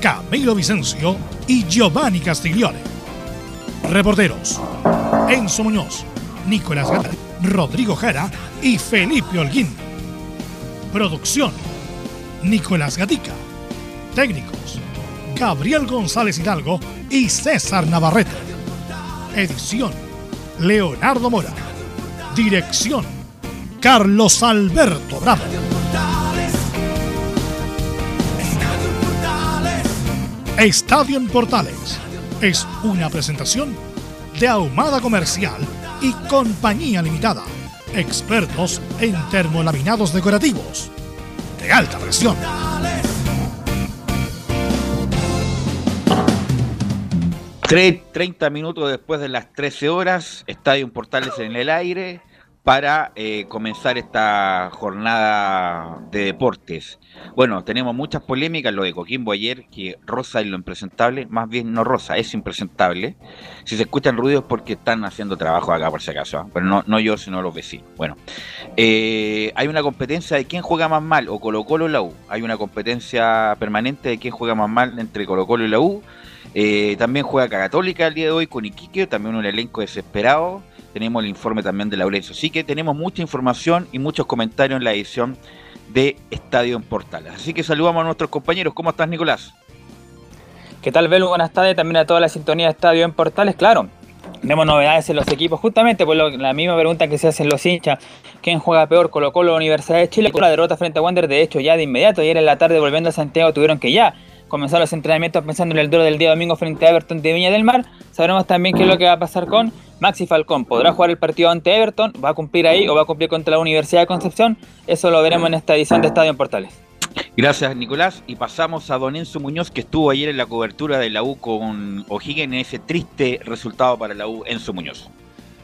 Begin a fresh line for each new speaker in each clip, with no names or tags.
Camilo Vicencio y Giovanni Castiglione. Reporteros. Enzo Muñoz, Nicolás Gata, Rodrigo Jara y Felipe Holguín. Producción. Nicolás Gatica. Técnicos. Gabriel González Hidalgo y César Navarrete. Edición. Leonardo Mora. Dirección. Carlos Alberto Bravo. Estadio en Portales es una presentación de Ahumada Comercial y Compañía Limitada. Expertos en termolaminados decorativos de alta presión.
Tre- 30 minutos después de las 13 horas, Estadio Portales en el aire para eh, comenzar esta jornada de deportes. Bueno, tenemos muchas polémicas, lo de Coquimbo ayer, que Rosa es lo impresentable, más bien no Rosa, es impresentable. Si se escuchan ruidos porque están haciendo trabajo acá por si acaso, ¿ah? pero no, no yo, sino los vecinos. Bueno, eh, hay una competencia de quién juega más mal, o Colo Colo o la U. Hay una competencia permanente de quién juega más mal entre Colo Colo y la U. Eh, también juega Católica el día de hoy con Iquique, también un elenco desesperado. Tenemos el informe también de Laurencio. Así que tenemos mucha información y muchos comentarios en la edición de Estadio en Portales. Así que saludamos a nuestros compañeros. ¿Cómo estás, Nicolás?
¿Qué tal, Velu? Buenas tardes. También a toda la sintonía de Estadio en Portales. Claro, tenemos novedades en los equipos. Justamente por la misma pregunta que se hacen los hinchas. ¿Quién juega peor? Colo Colo Universidad de Chile. Con la derrota frente a Wander, de hecho, ya de inmediato. Ayer en la tarde, volviendo a Santiago, tuvieron que ya comenzar los entrenamientos pensando en el duelo del día domingo frente a Everton de Viña del Mar. Sabremos también qué es lo que va a pasar con Maxi Falcón. ¿Podrá jugar el partido ante Everton? ¿Va a cumplir ahí o va a cumplir contra la Universidad de Concepción? Eso lo veremos en esta edición de Estadio en Portales.
Gracias, Nicolás. Y pasamos a Don Enzo Muñoz, que estuvo ayer en la cobertura de la U con O'Higgins en ese triste resultado para la U. Enzo Muñoz.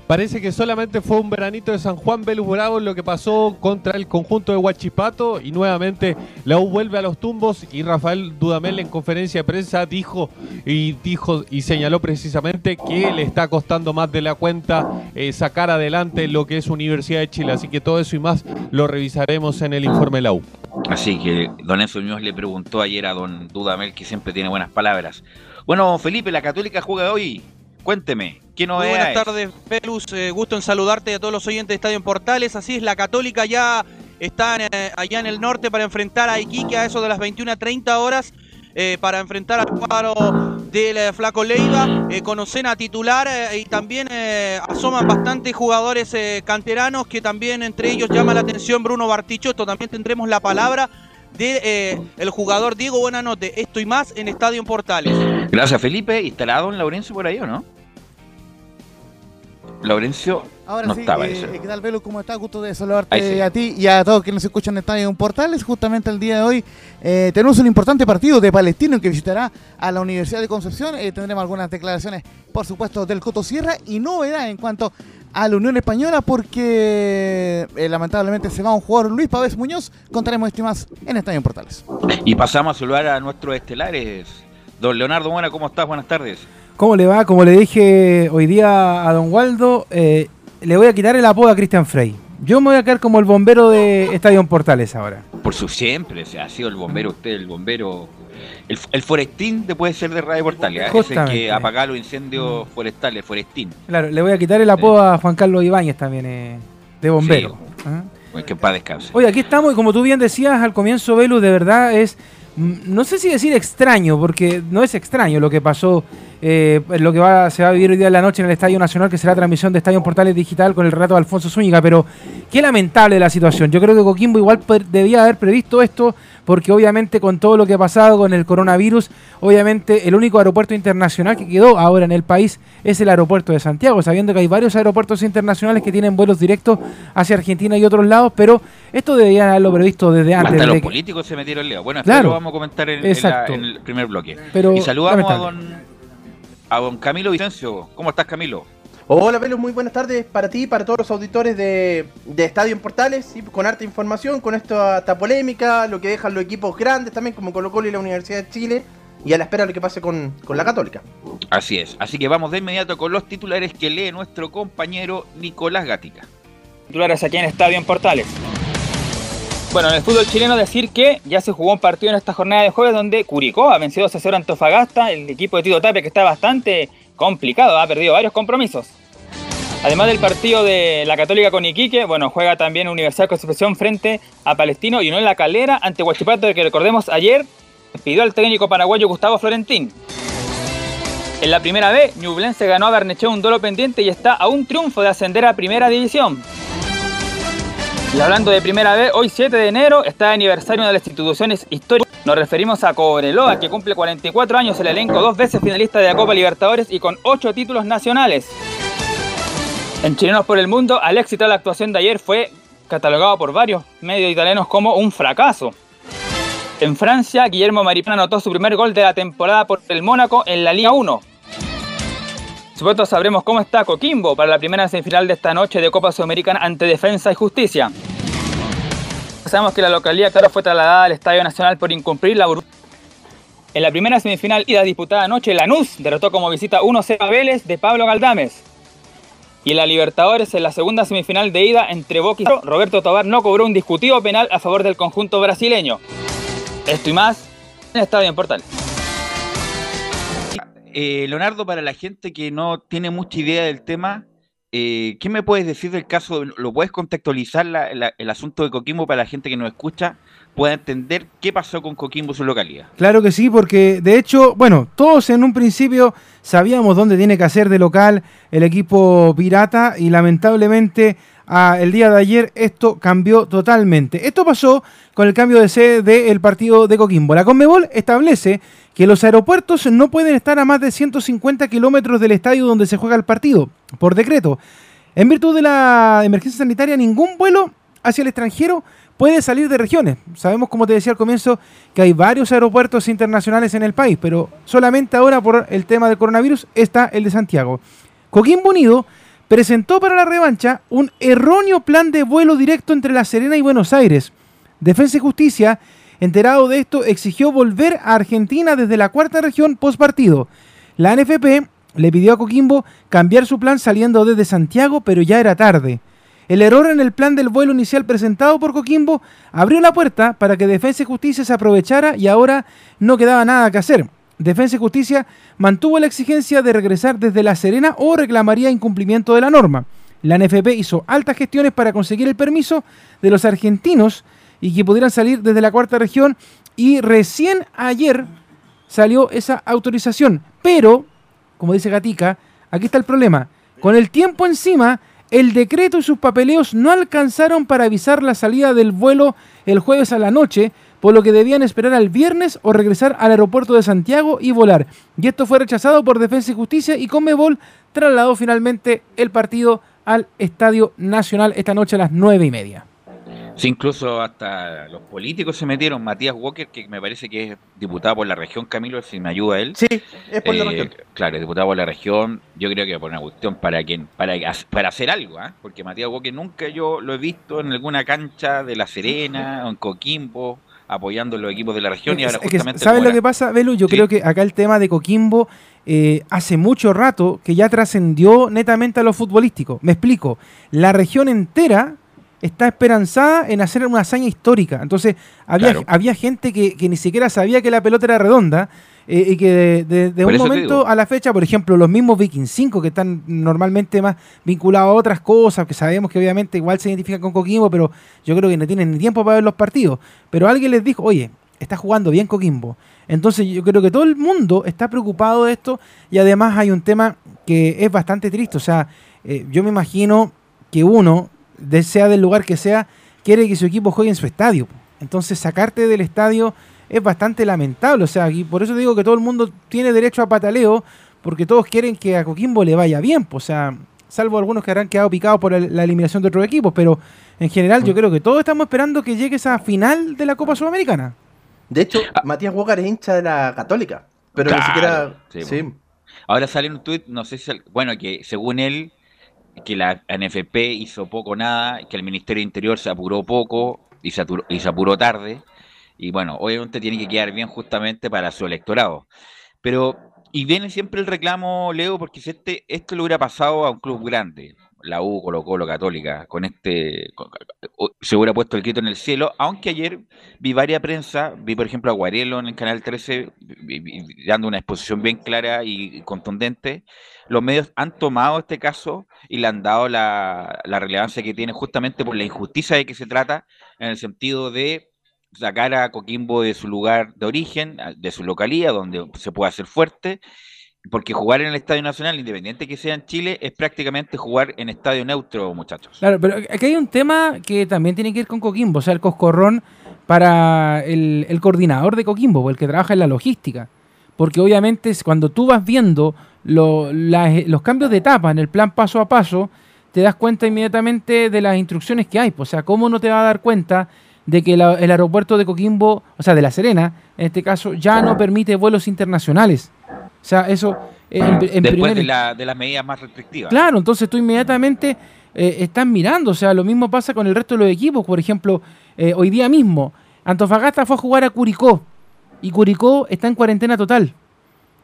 Parece que solamente fue un veranito de San Juan Velus Bravo lo que pasó contra el conjunto de Huachipato y nuevamente la U vuelve a los tumbos y Rafael Dudamel en conferencia de prensa dijo y dijo y señaló precisamente que le está costando más de la cuenta eh, sacar adelante lo que es Universidad de Chile, así que todo eso y más lo revisaremos en el informe de la U.
Así que Don Enzo Muñoz le preguntó ayer a Don Dudamel, que siempre tiene buenas palabras. Bueno, Felipe, la Católica juega hoy. Cuénteme, ¿qué
Muy
novedades?
buenas tardes, Pelus. Eh, gusto en saludarte y a todos los oyentes de Estadio en Portales. Así es, la Católica ya está en, eh, allá en el norte para enfrentar a Iquique a eso de las 21.30 horas. eh, para enfrentar al cuadro del eh, Flaco Leiva, eh, con Ocena titular eh, y también eh, asoman bastantes jugadores eh, canteranos que también entre ellos llama la atención Bruno Bartichotto. También tendremos la palabra de eh, el jugador Diego Buenanote. Esto y más en Estadio en Portales.
Gracias, Felipe. ¿Y estará Don Laurencio por ahí o no? Laurencio
Ahora
no
sí,
estaba
eh,
eso.
¿qué tal, Velo? ¿Cómo estás? Gusto de saludarte
sí.
a ti y a todos quienes nos escuchan en Estadio en Portales. Justamente el día de hoy eh, tenemos un importante partido de Palestino que visitará a la Universidad de Concepción. Eh, tendremos algunas declaraciones, por supuesto, del Coto Sierra y novedad en cuanto a la Unión Española porque eh, lamentablemente se va un jugador Luis Pávez Muñoz. Contaremos esto y más en Estadio en Portales.
Y pasamos a saludar a nuestros estelares. Don Leonardo Mora, ¿cómo estás? Buenas tardes.
¿Cómo le va? Como le dije hoy día a don Waldo, eh, le voy a quitar el apodo a Cristian Frey. Yo me voy a quedar como el bombero de Estadio Portales ahora.
Por su siempre, o sea, ha sido el bombero usted, el bombero. El, el forestín de puede ser de Radio Portales, ¿eh?
Justamente.
que apaga los incendios forestales, forestín.
Claro, le voy a quitar el apodo a Juan Carlos Ibáñez también, eh, de bombero. ¿Ah?
Pues que descanse.
Oye, aquí estamos y como tú bien decías al comienzo, Velu, de verdad es, mm, no sé si decir extraño, porque no es extraño lo que pasó, eh, lo que va, se va a vivir hoy día en la noche en el Estadio Nacional, que será transmisión de Estadio Portales Digital con el relato de Alfonso Zúñiga, pero qué lamentable la situación. Yo creo que Coquimbo igual debía haber previsto esto, porque obviamente con todo lo que ha pasado con el coronavirus, obviamente el único aeropuerto internacional que quedó ahora en el país es el aeropuerto de Santiago, sabiendo que hay varios aeropuertos internacionales que tienen vuelos directos hacia Argentina y otros lados, pero esto deberían haberlo previsto desde antes.
Hasta los
que-
políticos se metieron en. Bueno, esto
Claro.
lo vamos a comentar en, en la-
Exacto.
en el primer bloque.
Pero
y saludamos a don, a don Camilo Vicencio. ¿Cómo estás, Camilo?
Hola, Velo, muy buenas tardes para ti, para todos los auditores de, de Estadio en Portales, y con harta información, con esta, esta polémica, lo que dejan los equipos grandes también, como Colo Colo y la Universidad de Chile, y a la espera de lo que pase con, con la Católica.
Así es. Así que vamos de inmediato con los titulares que lee nuestro compañero Nicolás Gatica.
Titulares aquí en Estadio en Portales. Bueno, en el fútbol chileno decir que ya se jugó un partido en esta jornada de jueves donde Curicó ha vencido a 0 Antofagasta, el equipo de Tito Tapia que está bastante complicado, ha perdido varios compromisos. Además del partido de la Católica con Iquique, bueno, juega también Universidad de Concepción frente a Palestino y no en la calera ante Huachipato, que recordemos ayer pidió al técnico paraguayo Gustavo Florentín. En la primera B, Ñublense ganó a Barnechea un duelo pendiente y está a un triunfo de ascender a Primera División. Y hablando de Primera B, hoy 7 de enero está el aniversario de las instituciones históricas. Nos referimos a Cobreloa, que cumple 44 años, el elenco dos veces finalista de la Copa Libertadores y con 8 títulos nacionales. En Chilenos por el Mundo, al éxito de la actuación de ayer fue catalogado por varios medios italianos como un fracaso. En Francia, Guillermo Maripán anotó su primer gol de la temporada por el Mónaco en la Liga 1. Supuesto sabremos cómo está Coquimbo para la primera semifinal de esta noche de Copa Sudamericana ante Defensa y Justicia. Sabemos que la localidad claro fue trasladada al Estadio Nacional por incumplir la burbuja. En la primera semifinal ida disputada anoche, Lanús derrotó como visita 1-0 a Vélez de Pablo Galdames. Y en la Libertadores, en la segunda semifinal de ida entre Boca y Roberto Tobar no cobró un discutido penal a favor del conjunto brasileño. Esto y más en Estadio en Portal.
Eh, Leonardo, para la gente que no tiene mucha idea del tema, eh, ¿qué me puedes decir del caso? ¿Lo puedes contextualizar el asunto de Coquimbo para la gente que nos escucha pueda entender qué pasó con Coquimbo su localidad?
Claro que sí, porque de hecho, bueno, todos en un principio sabíamos dónde tiene que hacer de local el equipo pirata y lamentablemente el día de ayer esto cambió totalmente. Esto pasó con el cambio de sede del partido de Coquimbo. La Conmebol establece que los aeropuertos no pueden estar a más de 150 kilómetros del estadio donde se juega el partido, por decreto. En virtud de la emergencia sanitaria, ningún vuelo hacia el extranjero puede salir de regiones. Sabemos, como te decía al comienzo, que hay varios aeropuertos internacionales en el país, pero solamente ahora por el tema del coronavirus está el de Santiago. Coquimbo Unido presentó para la revancha un erróneo plan de vuelo directo entre La Serena y Buenos Aires. Defensa y Justicia, enterado de esto, exigió volver a Argentina desde la cuarta región post partido. La NFP le pidió a Coquimbo cambiar su plan saliendo desde Santiago, pero ya era tarde. El error en el plan del vuelo inicial presentado por Coquimbo abrió la puerta para que Defensa y Justicia se aprovechara y ahora no quedaba nada que hacer. Defensa y Justicia mantuvo la exigencia de regresar desde La Serena o reclamaría incumplimiento de la norma. La NFP hizo altas gestiones para conseguir el permiso de los argentinos y que pudieran salir desde la cuarta región y recién ayer salió esa autorización. Pero, como dice Gatica, aquí está el problema. Con el tiempo encima, el decreto y sus papeleos no alcanzaron para avisar la salida del vuelo el jueves a la noche, por lo que debían esperar al viernes o regresar al aeropuerto de Santiago y volar. Y esto fue rechazado por Defensa y Justicia y Conmebol trasladó finalmente el partido al Estadio Nacional esta noche a las nueve y media.
Sí, incluso hasta los políticos se metieron. Matías Walker, que me parece que es diputado por la región, Camilo, si me ayuda él.
Sí, es por la
Eh,
región.
Claro, diputado por la región. Yo creo que por una cuestión para quien, para, para hacer algo, ¿ah? porque Matías Walker nunca yo lo he visto en alguna cancha de La Serena o en Coquimbo apoyando los equipos de la región y ahora justamente
¿Sabes lo que pasa, Belu? Yo
Sí.
creo que acá el tema de Coquimbo eh, hace mucho rato que ya trascendió netamente a lo futbolístico. Me explico. La región entera está esperanzada en hacer una hazaña histórica. Entonces, había,
Claro.
había gente que, que ni siquiera sabía que la pelota era redonda eh, y que de, de- de
Por
un momento a la fecha, por ejemplo, los mismos Vikings 5 que están normalmente más vinculados a otras cosas, que sabemos que obviamente igual se identifican con Coquimbo, pero yo creo que no tienen ni tiempo para ver los partidos. Pero alguien les dijo, oye, está jugando bien Coquimbo. Entonces yo creo que todo el mundo está preocupado de esto y además hay un tema que es bastante triste. O sea, eh, yo me imagino que uno, de- sea del lugar que sea, quiere que su equipo juegue en su estadio. Entonces sacarte del estadio es bastante lamentable. O sea, y por eso digo que todo el mundo tiene derecho a pataleo porque todos quieren que a Coquimbo le vaya bien. O sea, salvo algunos que habrán quedado picados por la eliminación de otros equipos. Pero en general yo creo que todos estamos esperando que llegue esa final de la Copa Sudamericana.
De hecho, Matías Walker es hincha de la Católica. Pero ni siquiera.
sí,
Sí,
Ahora sale un tuit, no sé si, bueno, que según él, que la NFP hizo poco nada, que el Ministerio de Interior se apuró poco y se, y se apuró tarde. Y bueno, obviamente tiene que quedar bien justamente para su electorado. Pero, y viene siempre el reclamo, Leo, porque si este, esto le hubiera pasado a un club grande, la U, Colo Colo, Católica, con este, con- se hubiera puesto el grito en el cielo, aunque ayer vi varias prensa, vi por ejemplo a Guarelo en el Canal 13 vi- vi- dando una exposición bien clara y contundente. Los medios han tomado este caso y le han dado la, relevancia que tiene justamente por la injusticia de que se trata, en el sentido de sacar a Coquimbo de su lugar de origen, de su localía, donde se puede hacer fuerte, porque jugar en el Estadio Nacional, independiente que sea en Chile, es prácticamente jugar en estadio neutro, muchachos.
Claro, pero aquí hay un tema que también tiene que ver con Coquimbo, o sea, el coscorrón para el, coordinador de Coquimbo, el que trabaja en la logística. Porque obviamente cuando tú vas viendo lo- las- los cambios de etapa en el plan paso a paso, te das cuenta inmediatamente de las instrucciones que hay. O sea, ¿cómo no te va a dar cuenta de que el aeropuerto de Coquimbo, o sea, de La Serena, en este caso, ya no permite vuelos internacionales? O sea, eso eh, en, en
Después
primer
de, la- de las medidas más restrictivas.
Claro, entonces tú inmediatamente eh, estás mirando, o sea, lo mismo pasa con el resto de los equipos. Por ejemplo, eh, hoy día mismo, Antofagasta fue a jugar a Curicó y Curicó está en cuarentena total.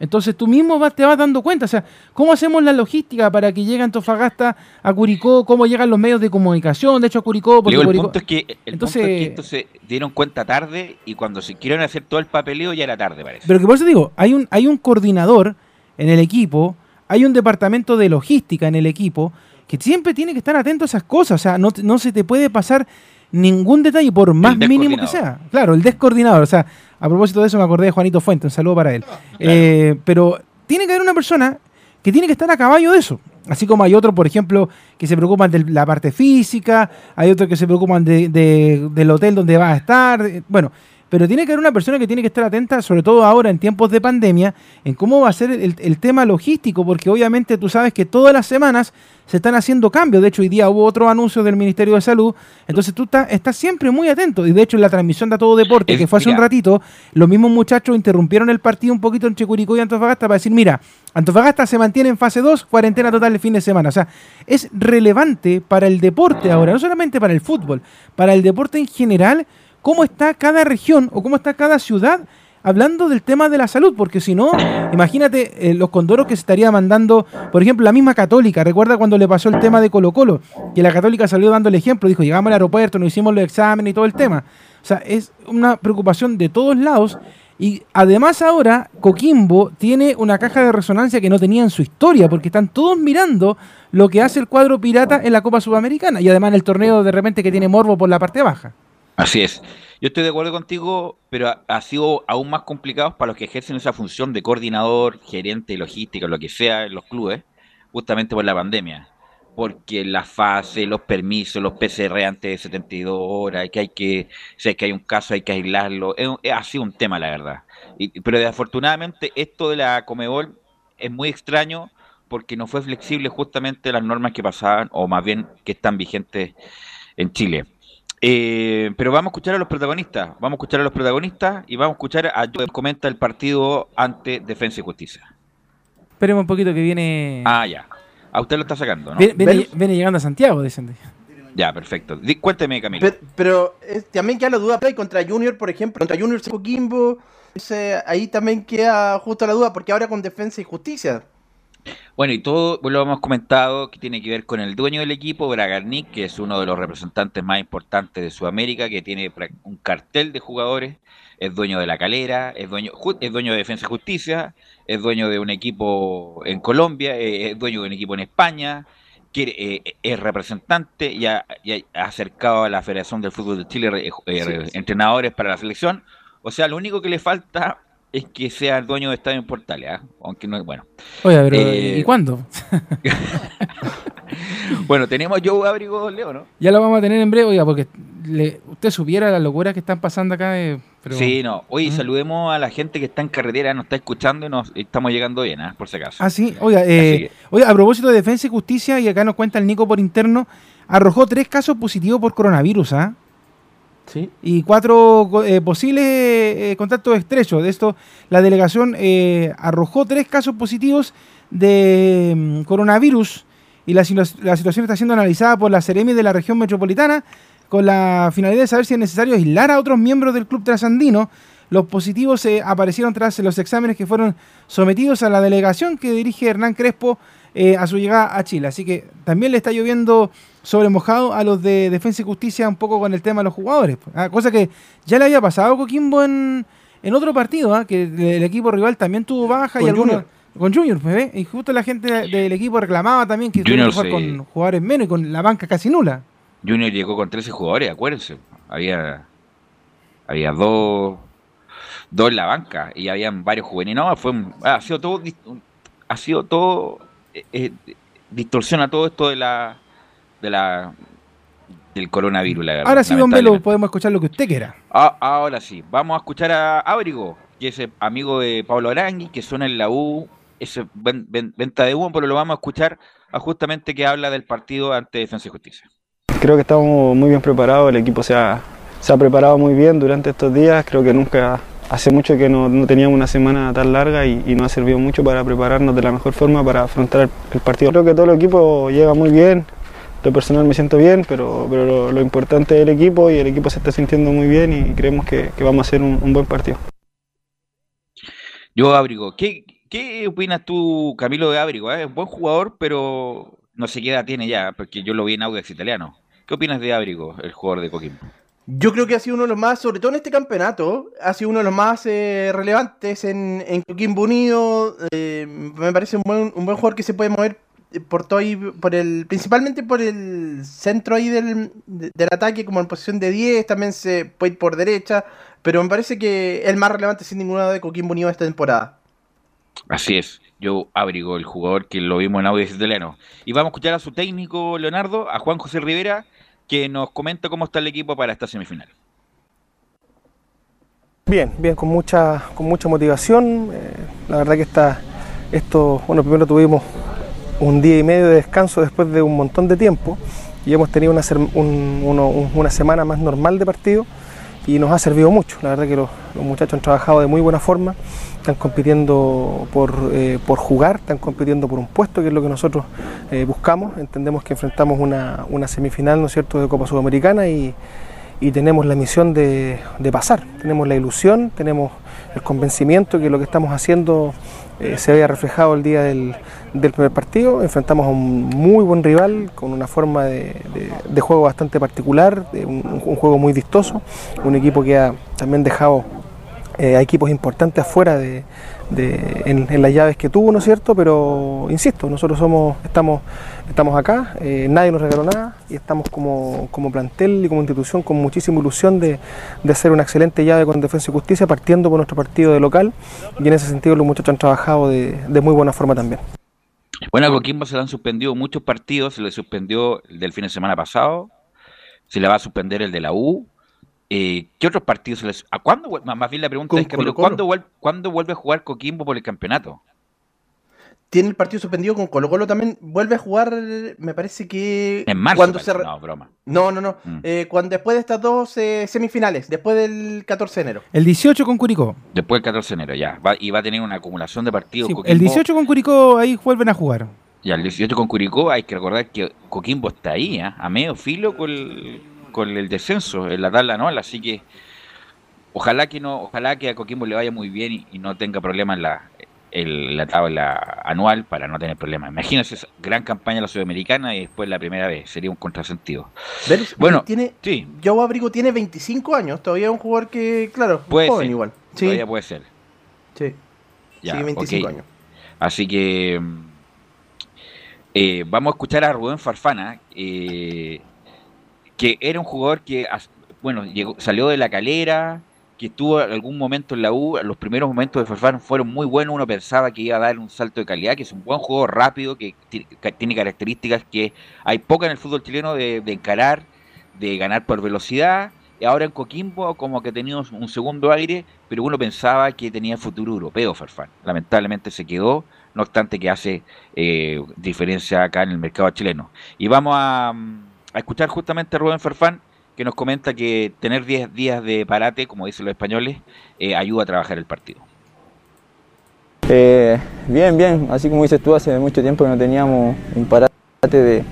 Entonces tú mismo vas- te vas dando cuenta, o sea, ¿cómo hacemos la logística para que llegue Antofagasta a Curicó? ¿Cómo llegan los medios de comunicación? De hecho, a Curicó, porque
Luego, el
Curicó-
punto es que el
Entonces-
punto es que esto se dieron cuenta tarde y cuando se quieren hacer todo el papeleo ya era tarde, parece.
Pero que por eso digo, hay un, hay un coordinador en el equipo, hay un departamento de logística en el equipo, que siempre tiene que estar atento a esas cosas. O sea, no, no se te puede pasar ningún detalle, por más mínimo que sea. Claro, el descoordinador. O sea, a propósito de eso me acordé de Juanito Fuente, un saludo para él. Eh, pero tiene que haber una persona que tiene que estar a caballo de eso. Así como hay otros, por ejemplo, que se preocupan de la parte física, hay otros que se preocupan de- de- del hotel donde va a estar. Bueno, pero tiene que haber una persona que tiene que estar atenta, sobre todo ahora en tiempos de pandemia, en cómo va a ser el, el tema logístico, porque obviamente tú sabes que todas las semanas se están haciendo cambios. De hecho, hoy día hubo otro anuncio del Ministerio de Salud, entonces tú estás, estás siempre muy atento. Y de hecho, en la transmisión de A Todo Deporte, que fue hace un ratito, los mismos muchachos interrumpieron el partido un poquito entre Curicó y Antofagasta para decir, mira, Antofagasta se mantiene en fase 2, cuarentena total el fin de semana. O sea, es relevante para el deporte ahora, no solamente para el fútbol, para el deporte en general, cómo está cada región o cómo está cada ciudad hablando del tema de la salud, porque si no, imagínate eh, los condoros que se estaría mandando, por ejemplo, la misma Católica, recuerda cuando le pasó el tema de Colo Colo, que la Católica salió dando el ejemplo, dijo, llegamos al aeropuerto, nos hicimos los exámenes y todo el tema. O sea, es una preocupación de todos lados y además ahora Coquimbo tiene una caja de resonancia que no tenía en su historia, porque están todos mirando lo que hace el cuadro pirata en la Copa Sudamericana y además el torneo de repente que tiene morbo por la parte baja.
Así es. Yo estoy de acuerdo contigo, pero ha, sido aún más complicado para los que ejercen esa función de coordinador, gerente, logística, lo que sea en los clubes, justamente por la pandemia. Porque la fase, los permisos, los PCR antes de 72 horas, que hay que, si hay que hay un caso hay que aislarlo, es, es- ha sido un tema, la verdad. Y- pero desafortunadamente esto de la Comebol es muy extraño porque no fue flexible justamente las normas que pasaban, o más bien que están vigentes en Chile. Eh, pero vamos a escuchar a los protagonistas. Vamos a escuchar a los protagonistas y vamos a escuchar a Joe que comenta el partido ante Defensa y Justicia.
Esperemos un poquito que viene...
Ah, ya. A usted lo está sacando, ¿no?
viene, viene-
Velus.
viene llegando a Santiago, dicen.
Ya, perfecto. Di- cuénteme, Camilo.
Pero, pero, también queda la duda play contra Junior, por ejemplo. Contra Junior Coquimbo. Entonces, ahí también queda justo la duda, porque ahora con defensa y justicia.
Bueno, y todo pues, lo hemos comentado que tiene que ver con el dueño del equipo, Bragarnik, que es uno de los representantes más importantes de Sudamérica, que tiene un cartel de jugadores, es dueño de la calera, es dueño, es dueño de Defensa y Justicia, es dueño de un equipo en Colombia, eh, es dueño de un equipo en España, quiere, eh, es representante y ha, y ha acercado a la Federación del Fútbol de Chile eh, eh,
Sí, sí.
entrenadores para la selección. O sea, lo único que le falta es que sea el dueño de Estadio en Portales, ¿ah? aunque no es bueno.
Oye, pero
Eh,
¿y cuándo?
Bueno, tenemos a Joe Abrigo, Leo, ¿no?
Ya lo vamos a tener en breve, oiga, porque le- usted supiera las locuras que están pasando acá. eh, pero-
Sí, no. Oye,
¿Mm?
saludemos a la gente que está en carretera, nos está escuchando y nos estamos llegando bien, ¿ah? por si acaso.
Ah, sí, oiga, eh,
que-
oiga, a propósito de defensa y justicia, y acá nos cuenta el Nico por interno, arrojó tres casos positivos por coronavirus, ¿ah? Y cuatro eh, posibles eh, contactos estrechos. De esto, la delegación eh, arrojó tres casos positivos de mm, coronavirus y la, la situación está siendo analizada por la Seremi de la región metropolitana con la finalidad de saber si es necesario aislar a otros miembros del club trasandino. Los positivos eh, aparecieron tras los exámenes que fueron sometidos a la delegación que dirige Hernán Crespo eh, a su llegada a Chile. Así que también le está lloviendo sobre mojado a los de Defensa y Justicia un poco con el tema de los jugadores. ah, cosa que ya le había pasado a Coquimbo en, en otro partido, ah, que el, el equipo rival también tuvo baja y algunos...
Junior.
Con Junior, pues, ¿ve? y justo la gente del equipo reclamaba también que
Junior
que jugar
se-
con jugadores menos y con la banca casi nula.
Junior llegó con 13 jugadores, acuérdense. Había, había dos, dos en la banca y habían varios juveniles. No, fue, un- ha sido todo, ha sido todo, eh, eh, distorsiona todo esto de la, de la, del coronavirus, la verdad.
Ahora sí, don Velo,
lamentablemente.
podemos escuchar lo que usted quiera.
Ah, ahora sí, vamos a escuchar a Ábrigo, que es el amigo de Pablo Arangui, que suena en la U, ven- ven- venta de humo, pero lo vamos a escuchar a justamente que habla del partido ante Defensa y Justicia.
Creo que estamos muy bien preparados, el equipo se ha, se ha preparado muy bien durante estos días, creo que nunca, hace mucho que no, teníamos una semana tan larga y, y nos ha servido mucho para prepararnos de la mejor forma para afrontar el, partido. Creo que todo el equipo llega muy bien, lo personal me siento bien, pero, pero lo, importante es el equipo y el equipo se está sintiendo muy bien y creemos que, vamos a hacer un, buen partido.
Yo, Ábrigo, ¿qué, qué opinas tú, Camilo de Ábrigo? eh? Es buen jugador, pero no sé qué edad tiene ya, porque yo lo vi en Audax Italiano. ¿Qué opinas de Ábrigo, el jugador de Coquimbo?
Yo creo que ha sido uno de los más, sobre todo en este campeonato, ha sido uno de los más eh, relevantes en, en Coquimbo Unido. eh, me parece un buen, un buen jugador que se puede mover por todo por el, principalmente por el centro ahí del, de- del ataque, como en posición de 10, también se puede ir por derecha, pero me parece que el más relevante sin ninguna de Coquimbo Unido esta temporada.
Así es, yo Ábrigo, el jugador que lo vimos en Audax Italiano. Y vamos a escuchar a su técnico, Leonardo, a Juan José Rivera, que nos comenta cómo está el equipo para esta semifinal.
Bien, bien, con mucha, con mucha motivación. eh, la verdad que está, esto, bueno, primero tuvimos un día y medio de descanso después de un montón de tiempo y hemos tenido una, un- un- una semana más normal de partido y nos ha servido mucho. La verdad que los, muchachos han trabajado de muy buena forma, están compitiendo por, eh, por jugar, están compitiendo por un puesto, que es lo que nosotros eh, buscamos. Entendemos que enfrentamos una, una semifinal, ¿no es cierto?, de Copa Sudamericana y, y tenemos la misión de, de pasar, tenemos la ilusión, tenemos el convencimiento que lo que estamos haciendo eh, se vea reflejado el día del, del primer partido. Enfrentamos a un muy buen rival con una forma de, de- juego bastante particular, un juego muy vistoso, un equipo que ha también dejado eh, a equipos importantes afuera de, en las llaves que tuvo, ¿no es cierto? Pero insisto, nosotros somos, estamos, estamos acá, eh, nadie nos regaló nada y estamos como, como plantel y como institución con muchísima ilusión de, de hacer una excelente llave con Defensa y Justicia, partiendo por nuestro partido de local y en ese sentido los muchachos han trabajado de, de muy buena forma también.
Bueno, a Coquimbo se le han suspendido muchos partidos, se le suspendió el del fin de semana pasado, se le va a suspender el de la U. Eh, ¿Qué otros partidos se les... ¿A cuándo? Más bien la pregunta
Con
es, Camilo. ¿cuándo, vuel- ¿cuándo vuelve a jugar Coquimbo por el campeonato?
Tiene el partido suspendido con Colo Colo también, vuelve a jugar, me parece que...
En marzo.
Cuando
parece.
se re-
No, broma.
No, no, no.
Mm.
Eh, cuando, después de estas dos eh, semifinales, después del 14 de enero.
El 18 con Curicó.
Después del 14 de enero, ya. Va- y va a tener una acumulación de partidos.
Sí, el 18 con Curicó ahí vuelven a jugar.
Y al 18 con Curicó hay que recordar que Coquimbo está ahí, ¿ah? a medio filo con el, con el descenso en la tabla anual, así que ojalá que no, ojalá que a Coquimbo le vaya muy bien y, y no tenga problemas en la, en la tabla anual para no tener problemas. Imagínense esa gran campaña en la Sudamericana y después la primera vez, sería un contrasentido. Bueno,
tiene,
Sí,
Joe Abrigo tiene 25 años, todavía es un jugador que, claro,
Puede
joven
ser.
igual. Sí,
todavía puede ser.
sí,
Ya,
sí, 25
ok.
años.
Así que eh, vamos a escuchar a Rubén Farfana, eh, que era un jugador que, bueno, llegó, salió de la calera, que estuvo en algún momento en la U. Los primeros momentos de Farfán fueron muy buenos. Uno pensaba que iba a dar un salto de calidad, que es un buen juego rápido, que ti- que tiene características que hay poca en el fútbol chileno de, encarar, de ganar por velocidad. Y ahora en Coquimbo como que tenido un segundo aire, pero uno pensaba que tenía futuro europeo Farfán. Lamentablemente se quedó, no obstante que hace eh, diferencia acá en el mercado chileno. Y vamos a, mm, a escuchar justamente a Rubén Farfán, que nos comenta que tener 10 días de parate, como dicen los españoles, eh, ayuda a trabajar el partido.
Eh, bien, bien, así como dices tú, hace mucho tiempo que no teníamos un parate de,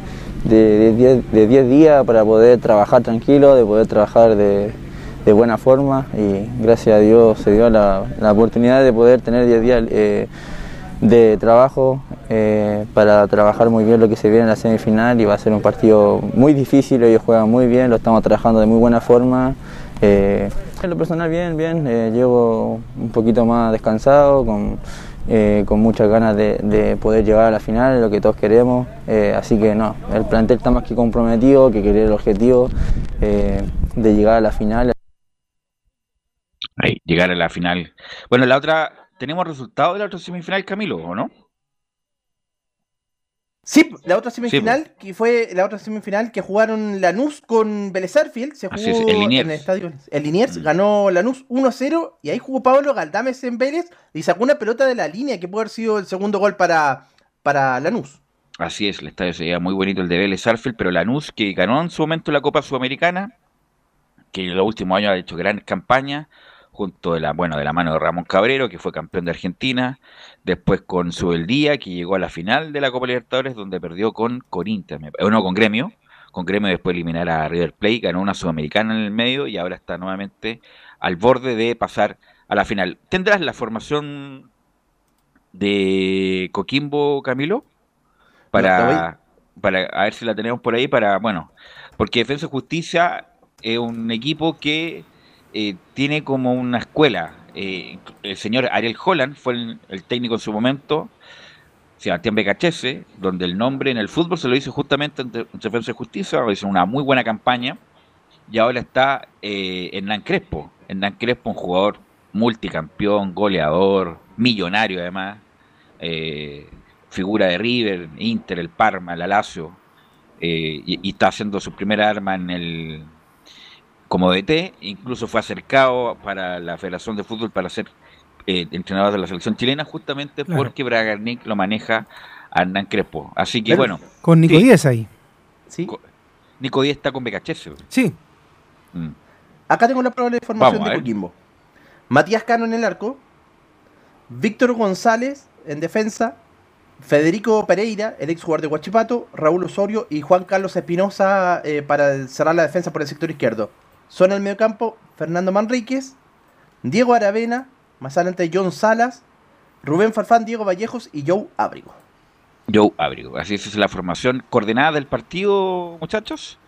de, de 10 días para poder trabajar tranquilo, de poder trabajar de, de, buena forma y gracias a Dios se dio la, la oportunidad de poder tener 10 días eh, de trabajo eh, para trabajar muy bien lo que se viene en la semifinal y va a ser un partido muy difícil, ellos juegan muy bien, lo estamos trabajando de muy buena forma. Eh, en lo personal bien, bien, eh, llevo un poquito más descansado, con, eh, con muchas ganas de, de, poder llegar a la final, lo que todos queremos, así que no, el plantel está más que comprometido, que querer el objetivo de llegar a la final.
Ahí, llegar a la final. Bueno, la otra, ¿tenemos resultado de la otra semifinal, Camilo, o no?
Sí, la otra semifinal, sí, que fue la otra semifinal que jugaron Lanús con Vélez Arfield, se jugó
es, el
en el estadio El Liniers, mm. ganó Lanús 1-0 y ahí jugó Pablo Galdames en Vélez y sacó una pelota de la línea que puede haber sido el segundo gol para, para Lanús.
Así es, el estadio sería muy bonito el de Vélez Arfield, pero Lanús que ganó en su momento la Copa Sudamericana, que en los últimos años ha hecho gran campaña, junto de la, bueno, de la mano de Ramón Cabrero, que fue campeón de Argentina, después con Subeldía, que llegó a la final de la Copa Libertadores, donde perdió con Corinthians, o no, con Gremio, con Gremio después de eliminar a River Plate, ganó una sudamericana en el medio y ahora está nuevamente al borde de pasar a la final. ¿Tendrás la formación de Coquimbo, Camilo? Para, para a ver si la tenemos por ahí, para, bueno, porque Defensa y Justicia es un equipo que eh, tiene como una escuela. Eh, el señor Ariel Holland fue el, técnico en su momento, Sebastián Becachese, donde el nombre en el fútbol se lo hizo justamente en Defensa de Justicia, hizo una muy buena campaña, y ahora está eh, Hernán Crespo. Hernán Crespo, un jugador multicampeón, goleador, millonario además, eh, figura de River, Inter, el Parma, el Alacio, y está haciendo su primera arma en el como DT, incluso fue acercado para la Federación de Fútbol para ser eh, entrenador de la selección chilena, justamente claro. porque Bragarnik lo maneja a Hernán Crespo. Así que
Pero,
bueno.
Con Nico
sí,
Díez ahí.
¿Sí?
Nico Díez está con BKHS.
Sí.
Mm. Acá tengo la probable información de Coquimbo. Matías Cano en el arco, Víctor González en defensa, Federico Pereira, el ex jugador de Huachipato, Raúl Osorio y Juan Carlos Espinosa eh, para cerrar la defensa por el sector izquierdo. Son el mediocampo Fernando Manríquez, Diego Aravena, más adelante John Salas, Rubén Farfán, Diego Vallejos y Joe Abrigo.
Joe Abrigo, así es la formación coordenada del partido, muchachos.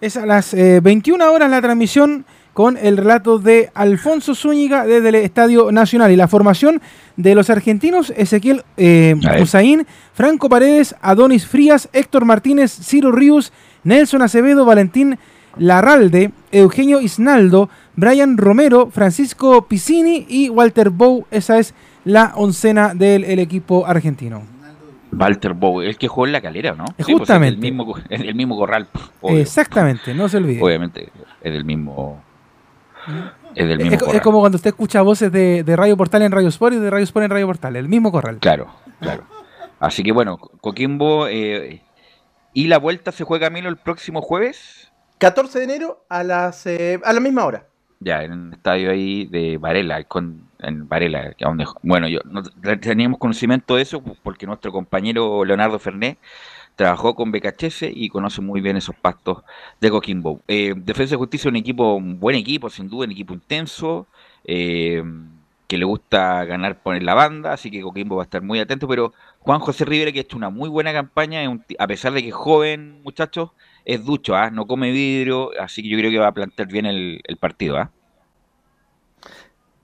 Es a las eh, 21 horas la transmisión con el relato de Alfonso Zúñiga desde el Estadio Nacional y la formación de los argentinos Ezequiel eh, Usain, Franco Paredes, Adonis Frías, Héctor Martínez, Ciro Ríos, Nelson Acevedo, Valentín Larralde, Eugenio Isnaldo, Brian Romero, Francisco Piscini y Walter Bow. Esa es la oncena del el equipo argentino.
Walter Bow, el que jugó en la calera, ¿no?
Justamente.
Sí, pues el, mismo, el mismo corral.
Obvio. Exactamente, no se olvide.
Obviamente, es del mismo. Es, del mismo
es, es, como cuando usted escucha voces de, de, Radio Portal en Radio Sport y de Radio Sport en Radio Portal, el mismo corral.
Claro, claro. Así que bueno, Coquimbo eh, y la vuelta se juega Milo el próximo jueves.
14 de enero a las eh, a la misma hora.
Ya, en un estadio ahí de Varela, con, en Varela, donde, bueno, yo no, teníamos conocimiento de eso porque nuestro compañero Leonardo Fernet trabajó con BKHS y conoce muy bien esos pastos de Coquimbo. Eh, Defensa de Justicia es un equipo, un buen equipo, sin duda, un equipo intenso, eh, que le gusta ganar poner la banda, así que Coquimbo va a estar muy atento, pero Juan José Rivera, que ha hecho una muy buena campaña, a pesar de que es joven, muchachos, es ducho, ¿ah? no come vidrio, así que yo creo que va a plantear bien el, el partido. ¿ah?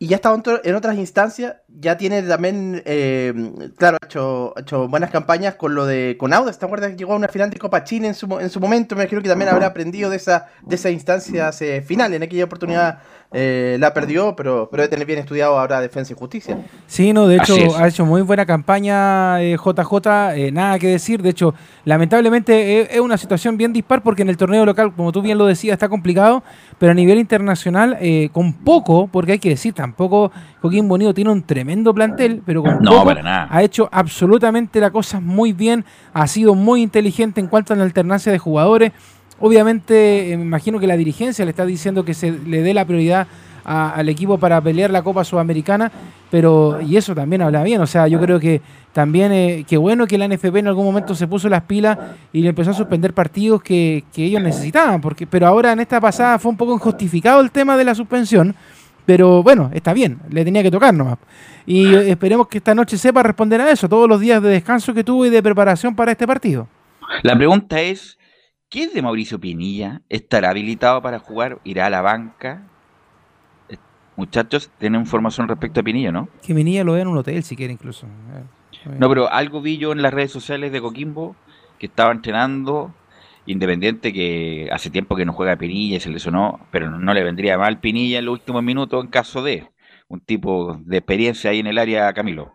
Y ya está en otras instancias, ya tiene también, eh, claro, ha hecho, ha hecho, buenas campañas con lo de con Audas. ¿Te acuerdas que llegó a una final de Copa Chile en su, en su momento? Me imagino que también habrá aprendido de esa de esas instancias eh, finales. En aquella oportunidad eh, la perdió, pero, pero debe tener bien estudiado ahora Defensa y Justicia.
Sí, no, de hecho ha hecho muy buena campaña JJ, eh, nada que decir. De hecho, lamentablemente es, es, una situación bien dispar porque en el torneo local, como tú bien lo decías, está complicado, pero a nivel internacional, eh, con poco, porque hay que decir, tampoco Joaquín Bonito tiene un tremendo plantel, pero con
no,
poco
para nada.
ha hecho absolutamente la cosa muy bien, ha sido muy inteligente en cuanto a la alternancia de jugadores Obviamente, eh, me imagino que la dirigencia le está diciendo que se le dé la prioridad al equipo para pelear la Copa Sudamericana, pero y eso también habla bien, o sea, yo creo que también eh, qué bueno que la NFP en algún momento se puso las pilas y le empezó a suspender partidos que, que ellos necesitaban, porque pero ahora en esta pasada fue un poco injustificado el tema de la suspensión, pero bueno, está bien, le tenía que tocar nomás. Y eh, esperemos que esta noche sepa responder a eso, todos los días de descanso que tuvo y de preparación para este partido.
La pregunta es, ¿qué es de Mauricio Pinilla? ¿Estará habilitado para jugar? ¿Irá a la banca? Eh, Muchachos, tienen información respecto a Pinilla, ¿no?
Que mi niña lo vea en un hotel si quiere incluso.
No, pero algo vi yo en las redes sociales de Coquimbo que estaba entrenando Independiente que hace tiempo que no juega Pinilla y se lesionó, pero no, le vendría mal Pinilla en los últimos minutos en caso de un tipo de experiencia ahí en el área, Camilo.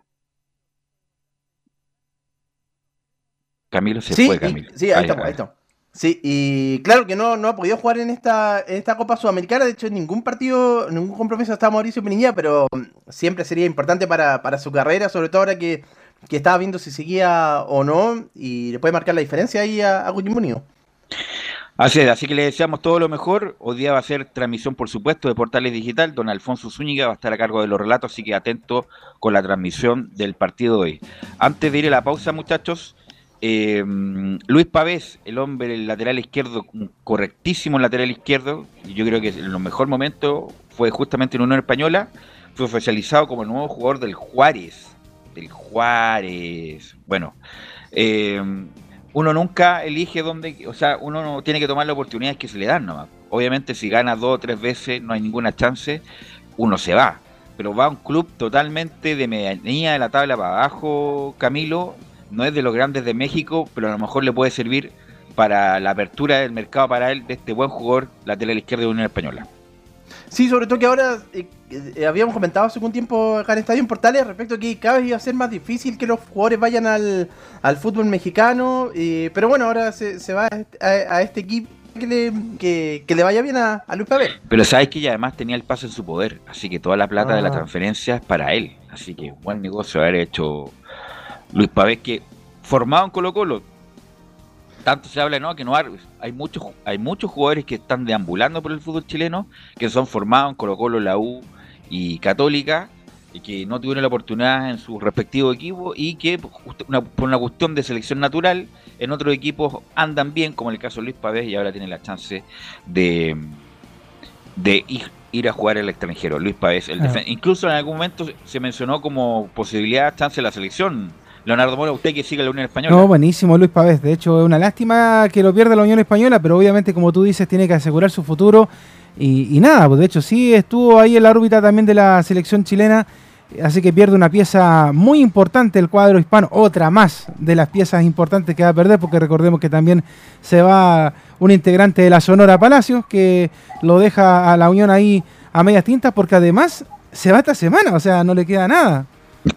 Camilo se
sí,
fue, Camilo.
sí, ahí
Ahí,
estamos,
ahí
estamos. Sí, y claro que no, no ha podido jugar en esta, en esta Copa Sudamericana. De hecho, en ningún partido, ningún compromiso está Mauricio Pinilla, pero mm, siempre sería importante para, para su carrera, sobre todo ahora que, que estaba viendo si seguía o no, y le puede marcar la diferencia ahí a, a Unido.
Así es, así que le deseamos todo lo mejor. Hoy día va a ser transmisión, por supuesto, de Portales Digital. Don Alfonso Zúñiga va a estar a cargo de los relatos, así que atento con la transmisión del partido de hoy. Antes de ir a la pausa, muchachos, eh, Luis Pavés, el hombre, el lateral izquierdo, correctísimo lateral izquierdo, yo creo que en los mejor momentos fue justamente en Unión Española, fue oficializado como el nuevo jugador del Juárez. Del Juárez. Bueno, eh, uno nunca elige dónde, o sea, uno no tiene que tomar las oportunidades que se le dan nomás. Obviamente si gana dos o tres veces no hay ninguna chance, uno se va. Pero va a un club totalmente de medianía de la tabla para abajo, Camilo, no es de los grandes de México, pero a lo mejor le puede servir para la apertura del mercado para él de este buen jugador lateral izquierdo de Unión Española.
Sí, sobre todo que ahora eh, eh, habíamos comentado hace un tiempo acá en Estadio en Portales respecto a que cada vez iba a ser más difícil que los jugadores vayan al, al fútbol mexicano, eh, pero bueno, ahora se, se va a, este- a- a este equipo que le, que, que le vaya bien a, a Luis Pavel.
Pero sabes que ella además tenía el pase en su poder, así que toda la plata de la
Ah.
transferencia es para él. Así que buen negocio haber hecho Luis Pavés, que formado en Colo Colo, tanto se habla, ¿no? Que no hay, hay muchos hay muchos jugadores que están deambulando por el fútbol chileno, que son formados en Colo Colo, la U y Católica, y que no tuvieron la oportunidad en sus respectivos equipos y que una- por una cuestión de selección natural en otros equipos andan bien, como en el caso de Luis Pavés, y ahora tienen la chance de, de ir, ir a jugar al extranjero. Luis Pavés, el defen- incluso en algún momento se mencionó como posibilidad, chance de la selección. Leonardo Mora, usted que sigue la Unión Española.
No, buenísimo Luis Pavés. De hecho, es una lástima que lo pierda la Unión Española, pero obviamente, como tú dices, tiene que asegurar su futuro. Y, y nada, pues de hecho sí estuvo ahí en la órbita también de la selección chilena, así que pierde una pieza muy importante el cuadro hispano, otra más de las piezas importantes que va a perder, porque recordemos que también se va un integrante de la Sonora Palacios, que lo deja a la Unión ahí a medias tintas, porque además se va esta semana, o sea, no le queda nada.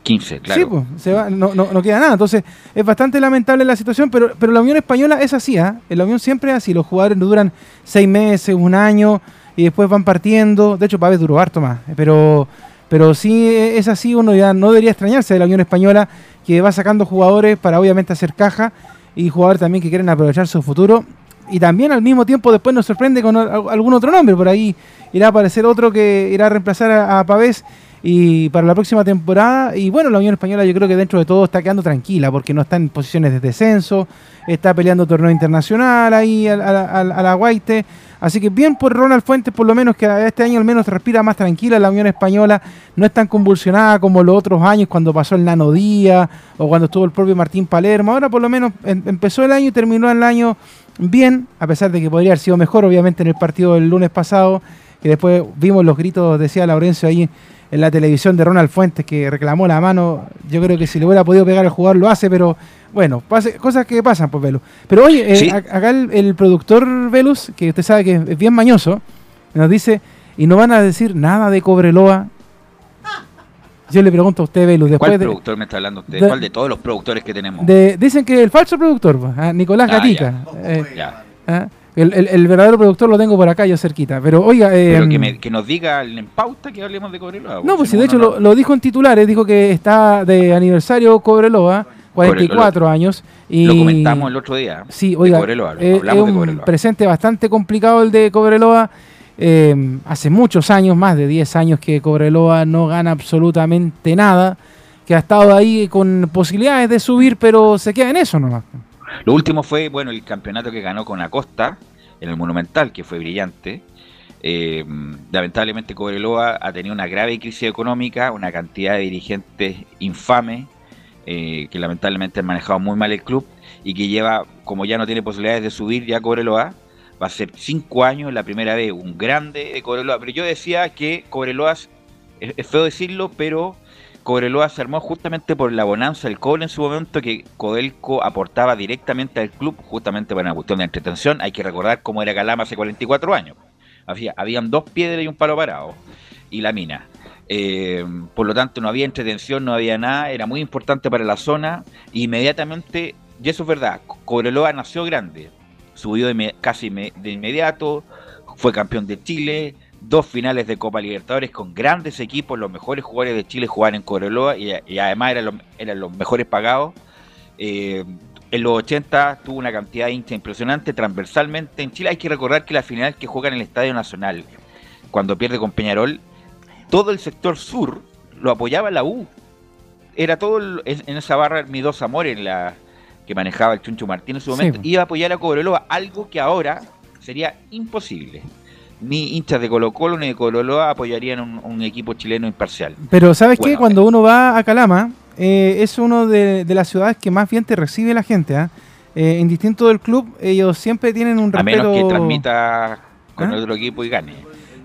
15, claro.
Sí, pues, se va, no, no, no queda nada. Entonces, es bastante lamentable la situación, pero, pero la Unión Española es así, ¿ah? En la Unión siempre es así. Los jugadores duran seis meses, un año, y después van partiendo. De hecho, Pávez duró harto más. Pero, pero sí es así, uno ya no debería extrañarse de la Unión Española, que va sacando jugadores para obviamente hacer caja, y jugadores también que quieren aprovechar su futuro. Y también al mismo tiempo después nos sorprende con al- algún otro nombre. Por ahí irá a aparecer otro que irá a reemplazar a, a Pavés y para la próxima temporada. Y bueno, la Unión Española yo creo que dentro de todo está quedando tranquila porque no está en posiciones de descenso, está peleando torneo internacional ahí a, a la Guaite. Así que bien por Ronald Fuentes, por lo menos que este año al menos respira más tranquila la Unión Española, no es tan convulsionada como los otros años cuando pasó el Nano Díaz o cuando estuvo el propio Martín Palermo. Ahora por lo menos em- empezó el año y terminó el año bien, a pesar de que podría haber sido mejor obviamente en el partido del lunes pasado, que después vimos los gritos, decía Laurencio ahí en la televisión de Ronald Fuentes que reclamó la mano. Yo creo que si le hubiera podido pegar al jugador lo hace, pero bueno, pase- cosas que pasan, pues Velus. Pero oye, eh,
Sí.
acá el, el productor Velus, que usted sabe que es bien mañoso, nos dice, y no van a decir nada de Cobreloa. Yo le pregunto a usted, Velus, después
¿Cuál
de,
productor me está hablando usted?
de-
¿Cuál de todos los productores que tenemos?
de- Dicen que el falso productor, pues, ah, Nicolás
Ah,
Gatica.
ya.
eh,
Ya.
ah, el, el- el verdadero productor lo tengo por acá, yo cerquita. Pero oiga, eh,
Pero que, me- que nos diga en pauta que hablemos de Cobreloa.
No, pues
si
sí, de hecho
no,
lo, lo dijo en titulares, dijo que está de aniversario Cobreloa, 44 años. Y,
Lo comentamos el otro día.
Sí,
de
oiga,
Cobreloa,
eh, es
de
un
Cobreloa.
presente bastante complicado el de Cobreloa. Eh, hace muchos años, más de 10 años que Cobreloa no gana absolutamente nada, que ha estado ahí con posibilidades de subir, pero se queda en eso nomás.
Lo último fue, bueno, el campeonato que ganó con Acosta en el Monumental, que fue brillante. Eh, lamentablemente Cobreloa ha tenido una grave crisis económica, una cantidad de dirigentes infames eh, que lamentablemente han manejado muy mal el club y que lleva, como ya no tiene posibilidades de subir ya Cobreloa, va a ser cinco años la primera vez, un grande de Cobreloa. Pero yo decía que Cobreloa, es, es feo decirlo, pero Cobreloa se armó justamente por la bonanza del cobre en su momento que Codelco aportaba directamente al club, justamente para una cuestión de entretención. Hay que recordar cómo era Calama hace 44 años. Había, habían dos piedras y un palo parado, y la mina. Eh, por lo tanto, no había entretención, no había nada, era muy importante para la zona. E inmediatamente, y eso es verdad, Cobreloa nació grande, subió de, casi de inmediato, fue campeón de Chile, dos finales de Copa Libertadores con grandes equipos, los mejores jugadores de Chile jugaban en Cobreloa y, y además eran los, eran los, mejores pagados. Eh, en los 80 tuvo una cantidad de hinchas impresionante transversalmente. En Chile hay que recordar que la final que juega en el Estadio Nacional, cuando pierde con Peñarol, todo el sector sur lo apoyaba la U. Era todo el, en esa barra mi dos amores la que manejaba el Chuncho Martín en su momento, sí. iba a apoyar a Cobreloa, algo que ahora sería imposible ni hinchas de Colo Colo ni de Cobreloa apoyarían un, un equipo chileno imparcial.
Pero ¿sabes bueno, qué? Cuando uno va a Calama, eh, es uno de, de, las ciudades que más bien te recibe la gente. ¿eh? Eh, indistinto del club, ellos siempre tienen un respeto...
A menos que transmita con ¿Ah? otro equipo y gane.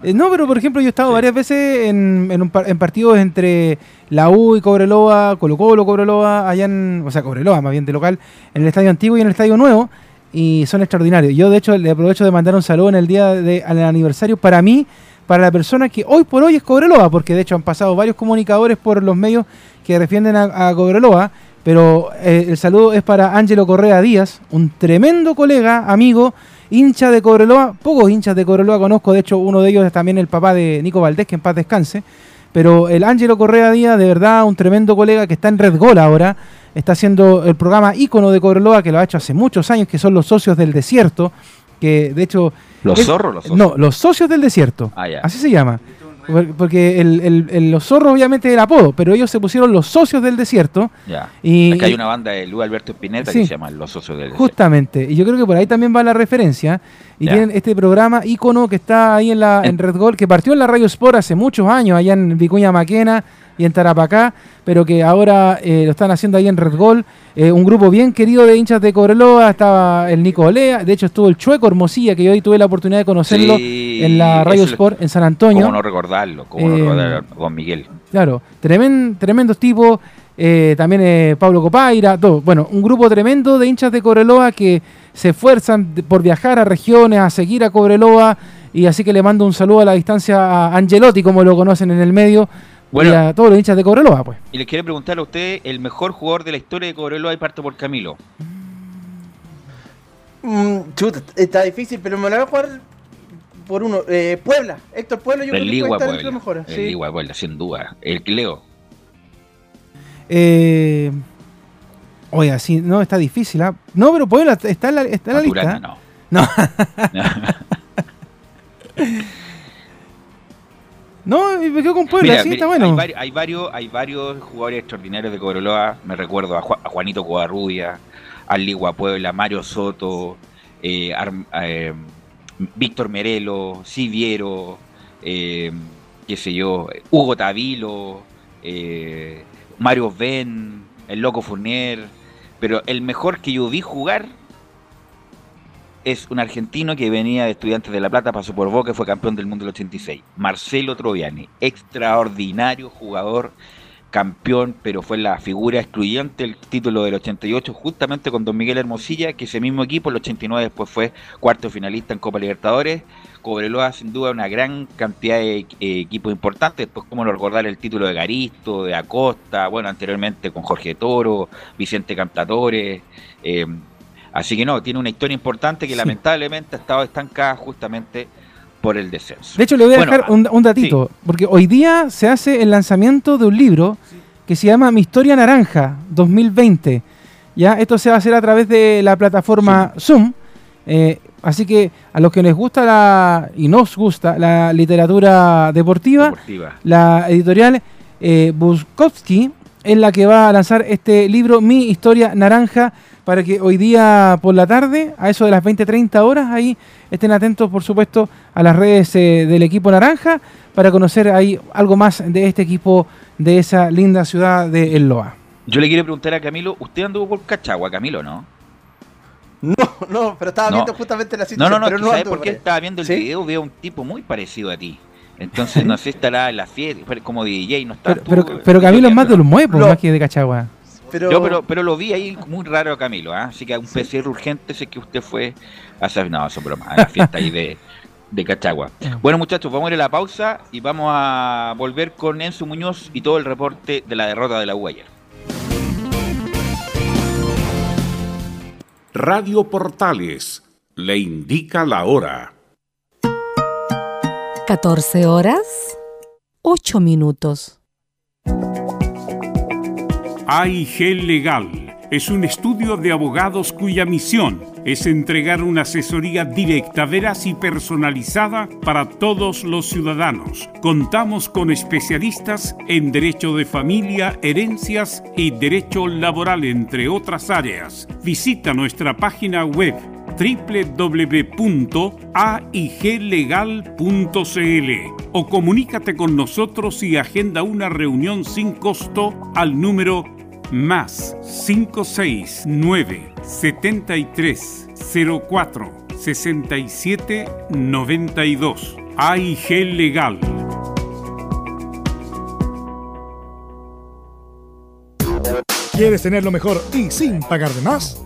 Eh, no, pero por ejemplo yo he estado sí. varias veces en, en, un, en, partidos entre la U y Cobreloa, Colo Colo, Cobreloa, allá en... O sea, Cobreloa más bien de local, en el Estadio Antiguo y en el Estadio Nuevo y son extraordinarios. Yo, de hecho, le aprovecho de mandar un saludo en el día del aniversario para mí, para la persona que hoy por hoy es Cobreloa, porque de hecho han pasado varios comunicadores por los medios que defienden a, a Cobreloa, pero eh, el saludo es para Ángelo Correa Díaz, un tremendo colega, amigo, hincha de Cobreloa. Pocos hinchas de Cobreloa conozco, de hecho, uno de ellos es también el papá de Nico Valdés, que en paz descanse. Pero el Ángelo Correa Díaz, de verdad, un tremendo colega que está en Red Gol ahora está haciendo el programa ícono de Cobreloa, que lo ha hecho hace muchos años, que son los socios del desierto, que de hecho...
¿Los zorros? Los socios?
No, los socios del desierto.
Ah, ya.
Así se llama. Porque el, el, el, los zorros obviamente es el apodo, pero ellos se pusieron los socios del desierto.
Ya.
Y,
Acá hay una banda de Luis Alberto Spinetta
sí,
que se llama Los Socios del
Justamente, y yo creo que por ahí también va la referencia. Y ya. tienen este programa ícono que está ahí en la en Red Gol, que partió en la Radio Sport hace muchos años, allá en Vicuña Maquena y en Tarapacá, pero que ahora eh, lo están haciendo ahí en Red Gol. Eh, un grupo bien querido de hinchas de Cobreloa, estaba el Nico Olea, de hecho estuvo el Chueco Hermosilla, que yo hoy tuve la oportunidad de conocerlo
sí,
en la Radio Sport en San Antonio.
¿Cómo no recordarlo? ¿Cómo no
Eh,
recordar a Juan Miguel?
Claro, tremen, tremendos tipos, eh, también eh, Pablo Copaira, todo. Bueno, un grupo tremendo de hinchas de Cobreloa que se esfuerzan por viajar a regiones, a seguir a Cobreloa, y así que le mando un saludo a la distancia a Angelotti, como lo conocen en el medio,
Bueno.
y a todos los hinchas de Cobreloa, pues.
Y les quiero preguntar a usted, el mejor jugador de la historia de Cobreloa y parto por Camilo.
Mm, chuta, está difícil, pero me la voy a jugar por uno. Eh, Puebla, Héctor Puebla, yo
El
creo que puede
Ligua
estar entre
Puebla.
los mejores.
El
sí.
Ligua Puebla, sin duda. El Leo.
Eh, oiga, sí, no, está difícil, ¿ah? No, pero Puebla está en la, está en la lista.
Maturana,
¿ah?
no.
No, me quedo con Puebla,
Mira,
sí,
mira,
está bueno.
hay, vari- hay varios, hay varios jugadores extraordinarios de Cobreloa. Me recuerdo a, Ju- a Juanito Covarrubia, al Ligua Puebla, Mario Soto, eh, eh, Víctor Merelo, Siviero, eh, qué sé yo, Hugo Tavilo, Mario Ben, el Loco Fournier. Pero el mejor que yo vi jugar es un argentino que venía de Estudiantes de La Plata, pasó por Boca fue campeón del mundo del 86. Marcelo Troviani, extraordinario jugador, campeón, pero fue la figura excluyente del título del 88, justamente con Don Miguel Hermosilla, que ese mismo equipo, el 89, después fue cuarto finalista en Copa Libertadores. Cobreloa, sin duda, una gran cantidad de eh, equipos importantes. Después, como no recordar el título de Garisto, de Acosta, bueno, anteriormente con Jorge Toro, Vicente Cantatore. eh, Así que no, tiene una historia importante que
Sí.
lamentablemente ha estado estancada justamente por el descenso.
De hecho, le voy a
Bueno,
dejar un, un datito, porque hoy día se hace el lanzamiento de un libro que se llama Mi Historia Naranja 2020. Ya, esto se va a hacer a través de la plataforma Zoom. Eh, así que a los que les gusta la y nos gusta la literatura deportiva,
Deportiva.
la editorial eh, Bukowski es la que va a lanzar este libro Mi Historia Naranja para que hoy día por la tarde, a eso de las 20-30 horas, ahí estén atentos por supuesto a las redes eh, del equipo naranja para conocer ahí algo más de este equipo de esa linda ciudad de El Loa.
Yo le quiero preguntar a Camilo, ¿usted anduvo por Cachagua, Camilo, no?
No, no, pero estaba
No.
viendo justamente la
No,
situación.
no, no,
pero
es que ¿sabes por qué estaba viendo el
¿Sí?
video? Veo un tipo muy parecido a ti. Entonces, no sé, estará en la fiesta, pero como DJ, no está
Pero, pero, pero Camilo es más de los muevos,
Lo-
más que de Cachagua.
Pero,
Yo, pero, pero lo vi ahí muy raro a Camilo, ¿ah? así que un PCR urgente sé que usted fue a hacer, no, eso es broma, a la fiesta ahí de, de Cachagua. Bueno muchachos, vamos a ir a la pausa y vamos a volver con Enzo Muñoz y todo el reporte de la derrota de la U ayer.
Radio Portales le indica la hora.
14 horas, 8 minutos.
AIG Legal es un estudio de abogados cuya misión es entregar una asesoría directa, veraz y personalizada para todos los ciudadanos. Contamos con especialistas en derecho de familia, herencias y derecho laboral, entre otras áreas. Visita nuestra página web www.aiglegal.cl o comunícate con nosotros y agenda una reunión sin costo al número más 569 73 04 67 92 AIG Legal.
¿Quieres tener lo mejor y sin pagar de más?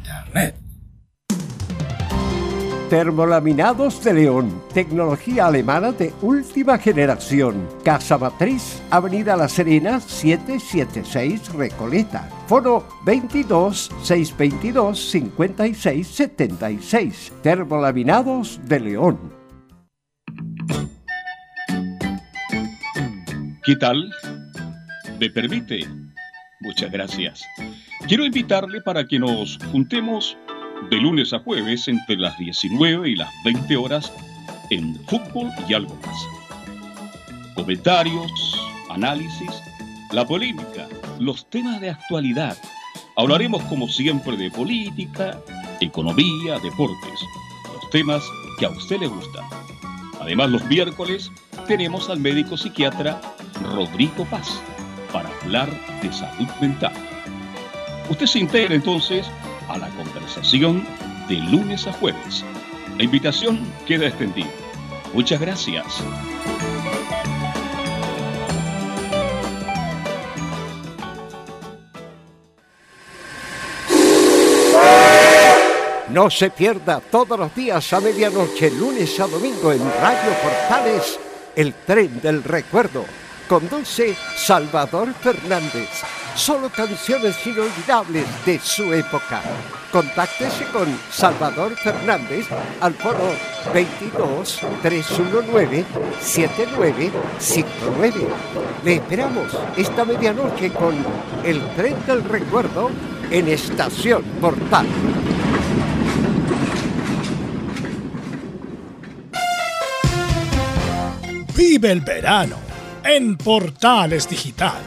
Termolaminados de León, tecnología alemana de última generación. Casa Matriz, Avenida La Serena, 776 Recoleta. Foro 22 622 56 76. Termolaminados de León.
¿Qué tal? ¿Me permite? Muchas gracias. Quiero invitarle para que nos juntemos de lunes a jueves entre las 19 y las 20 horas en fútbol y algo más. Comentarios, análisis, la polémica, los temas de actualidad. Hablaremos como siempre de política, economía, deportes, los temas que a usted le gustan. Además, los miércoles tenemos al médico psiquiatra Rodrigo Paz para hablar de salud mental. Usted se integra entonces a la conversación de lunes a jueves. La invitación queda extendida. Muchas gracias.
No se pierda todos los días a medianoche, lunes a domingo en Radio Portales, el tren del recuerdo. Conduce Salvador Fernández. Solo canciones inolvidables de su época. Contáctese con Salvador Fernández al foro 22 319 7959. Le esperamos esta medianoche con el tren del recuerdo en Estación Portal.
Vive el verano en Portales Digital,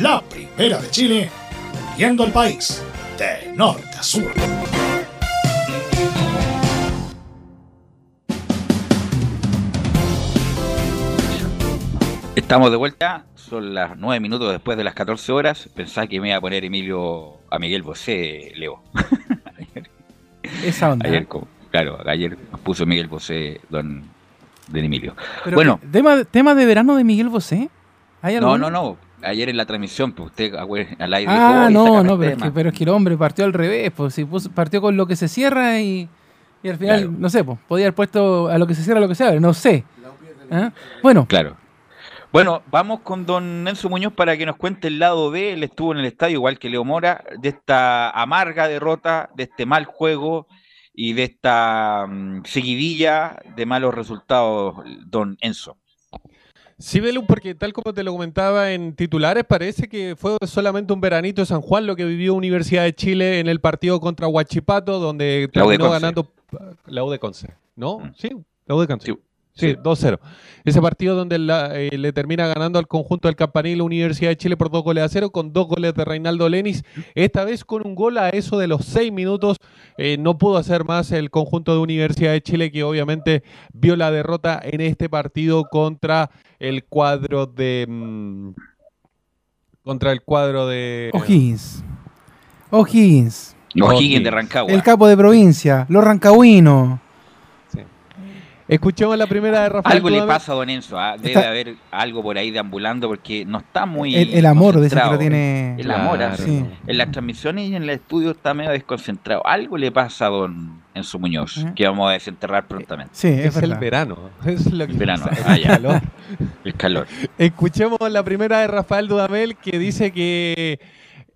la primera de Chile, viendo el país de norte a sur.
Estamos de vuelta, son las 9 minutos después de las 14 horas. Pensaba que me iba a poner Emilio a Miguel Bosé, Leo.
Esa onda.
Ayer, como- claro, ayer puso Miguel Bosé, don, don Emilio.
Pero
bueno,
¿qué- tema, tema de verano de Miguel Bosé. ¿Hay
no, no, no. Ayer en la transmisión, pues usted güey, al aire
Ah,
dijo, "Oye,
no, no, pero es,
tema".
que, pero es que el hombre partió al revés, pues si puso- partió con lo que se cierra y, y al final, no sé, pues podía haber puesto a lo que se cierra lo que se abre, no sé. ¿Ah? Bueno,
Claro. Bueno, vamos con don Enzo Muñoz para que nos cuente el lado B. Él estuvo en el estadio, igual que Leo Mora, de esta amarga derrota, de este mal juego y de esta mm, seguidilla de malos resultados, don Enzo.
Sí, Belu, porque tal como te lo comentaba en titulares, parece que fue solamente un veranito de San Juan lo que vivió Universidad de Chile en el partido contra Huachipato, donde
La
terminó ganando la U de Conce. ¿No?
Mm.
Sí, la U de Conce.
Sí.
Sí,
Sí.
2-0. Ese partido donde la- eh, le termina ganando al conjunto del Campanil Universidad de Chile por dos goles a cero, con dos goles de Reinaldo Lenis. Esta vez con un gol a eso de los seis minutos. Eh, no pudo hacer más el conjunto de Universidad de Chile, que obviamente vio la derrota en este partido contra el cuadro de. mm, contra el cuadro de.
O'Higgins. O'Higgins.
O'Higgins de Rancagua.
El capo de provincia, los rancagüinos.
Escuchemos la primera de Rafael.
Algo le pasa a don Enzo, ¿ah? debe
Está-
haber algo por ahí deambulando porque no está muy.
El, el amor, dice que lo tiene.
El amor,
Claro.
así.
Sí.
En las transmisiones y en el estudio está medio desconcentrado. Algo le pasa a don Enzo Muñoz, que vamos a desenterrar prontamente.
Sí, es,
Es el verano. Es lo que
El verano,
pasa,
ah,
el calor.
El calor.
Escuchemos la primera de Rafael Dudamel que dice que.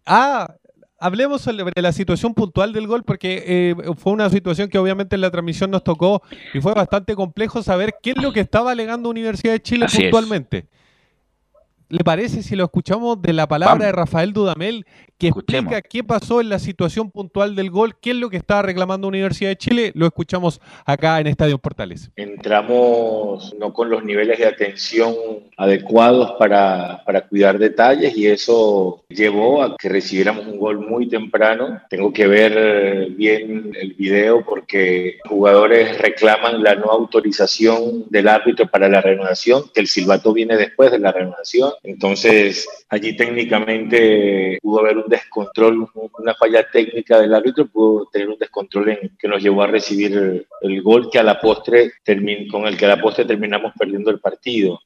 Ah, hablemos sobre la situación puntual del gol, porque eh, fue una situación que obviamente en la transmisión nos tocó y fue bastante complejo saber qué es lo que estaba alegando Universidad de Chile
Así es.
¿Le parece si lo escuchamos de la palabra
Vamos.
de Rafael Dudamel que
Escuchemos.
explica qué pasó en la situación puntual del gol, qué es lo que estaba reclamando Universidad de Chile? Lo escuchamos acá en Estadio Portales.
entramos no con los niveles de atención adecuados para, para cuidar detalles y eso llevó a que recibiéramos un gol muy temprano. Tengo que ver bien el video porque jugadores reclaman la no autorización del árbitro para la reanudación, que el silbato viene después de la reanudación. Entonces allí técnicamente pudo haber un descontrol, una falla técnica del árbitro, pudo tener un descontrol en, que nos llevó a recibir el, gol que a la postre con el que a la postre terminamos perdiendo el partido.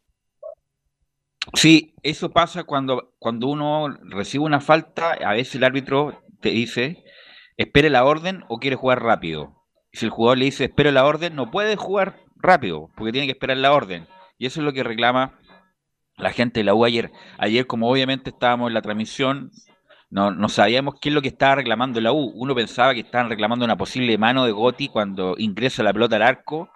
Sí, eso pasa cuando, cuando uno recibe una falta, a veces el árbitro te dice, espere la orden o quiere jugar rápido. Y si el jugador le dice, espere la orden, no puede jugar rápido, porque tiene que esperar la orden. Y eso es lo que reclama la gente de la U ayer. Ayer, como obviamente estábamos en la transmisión, no, no sabíamos qué es lo que estaba reclamando la U. Uno pensaba que estaban reclamando una posible mano de Gotti cuando ingresa la pelota al arco.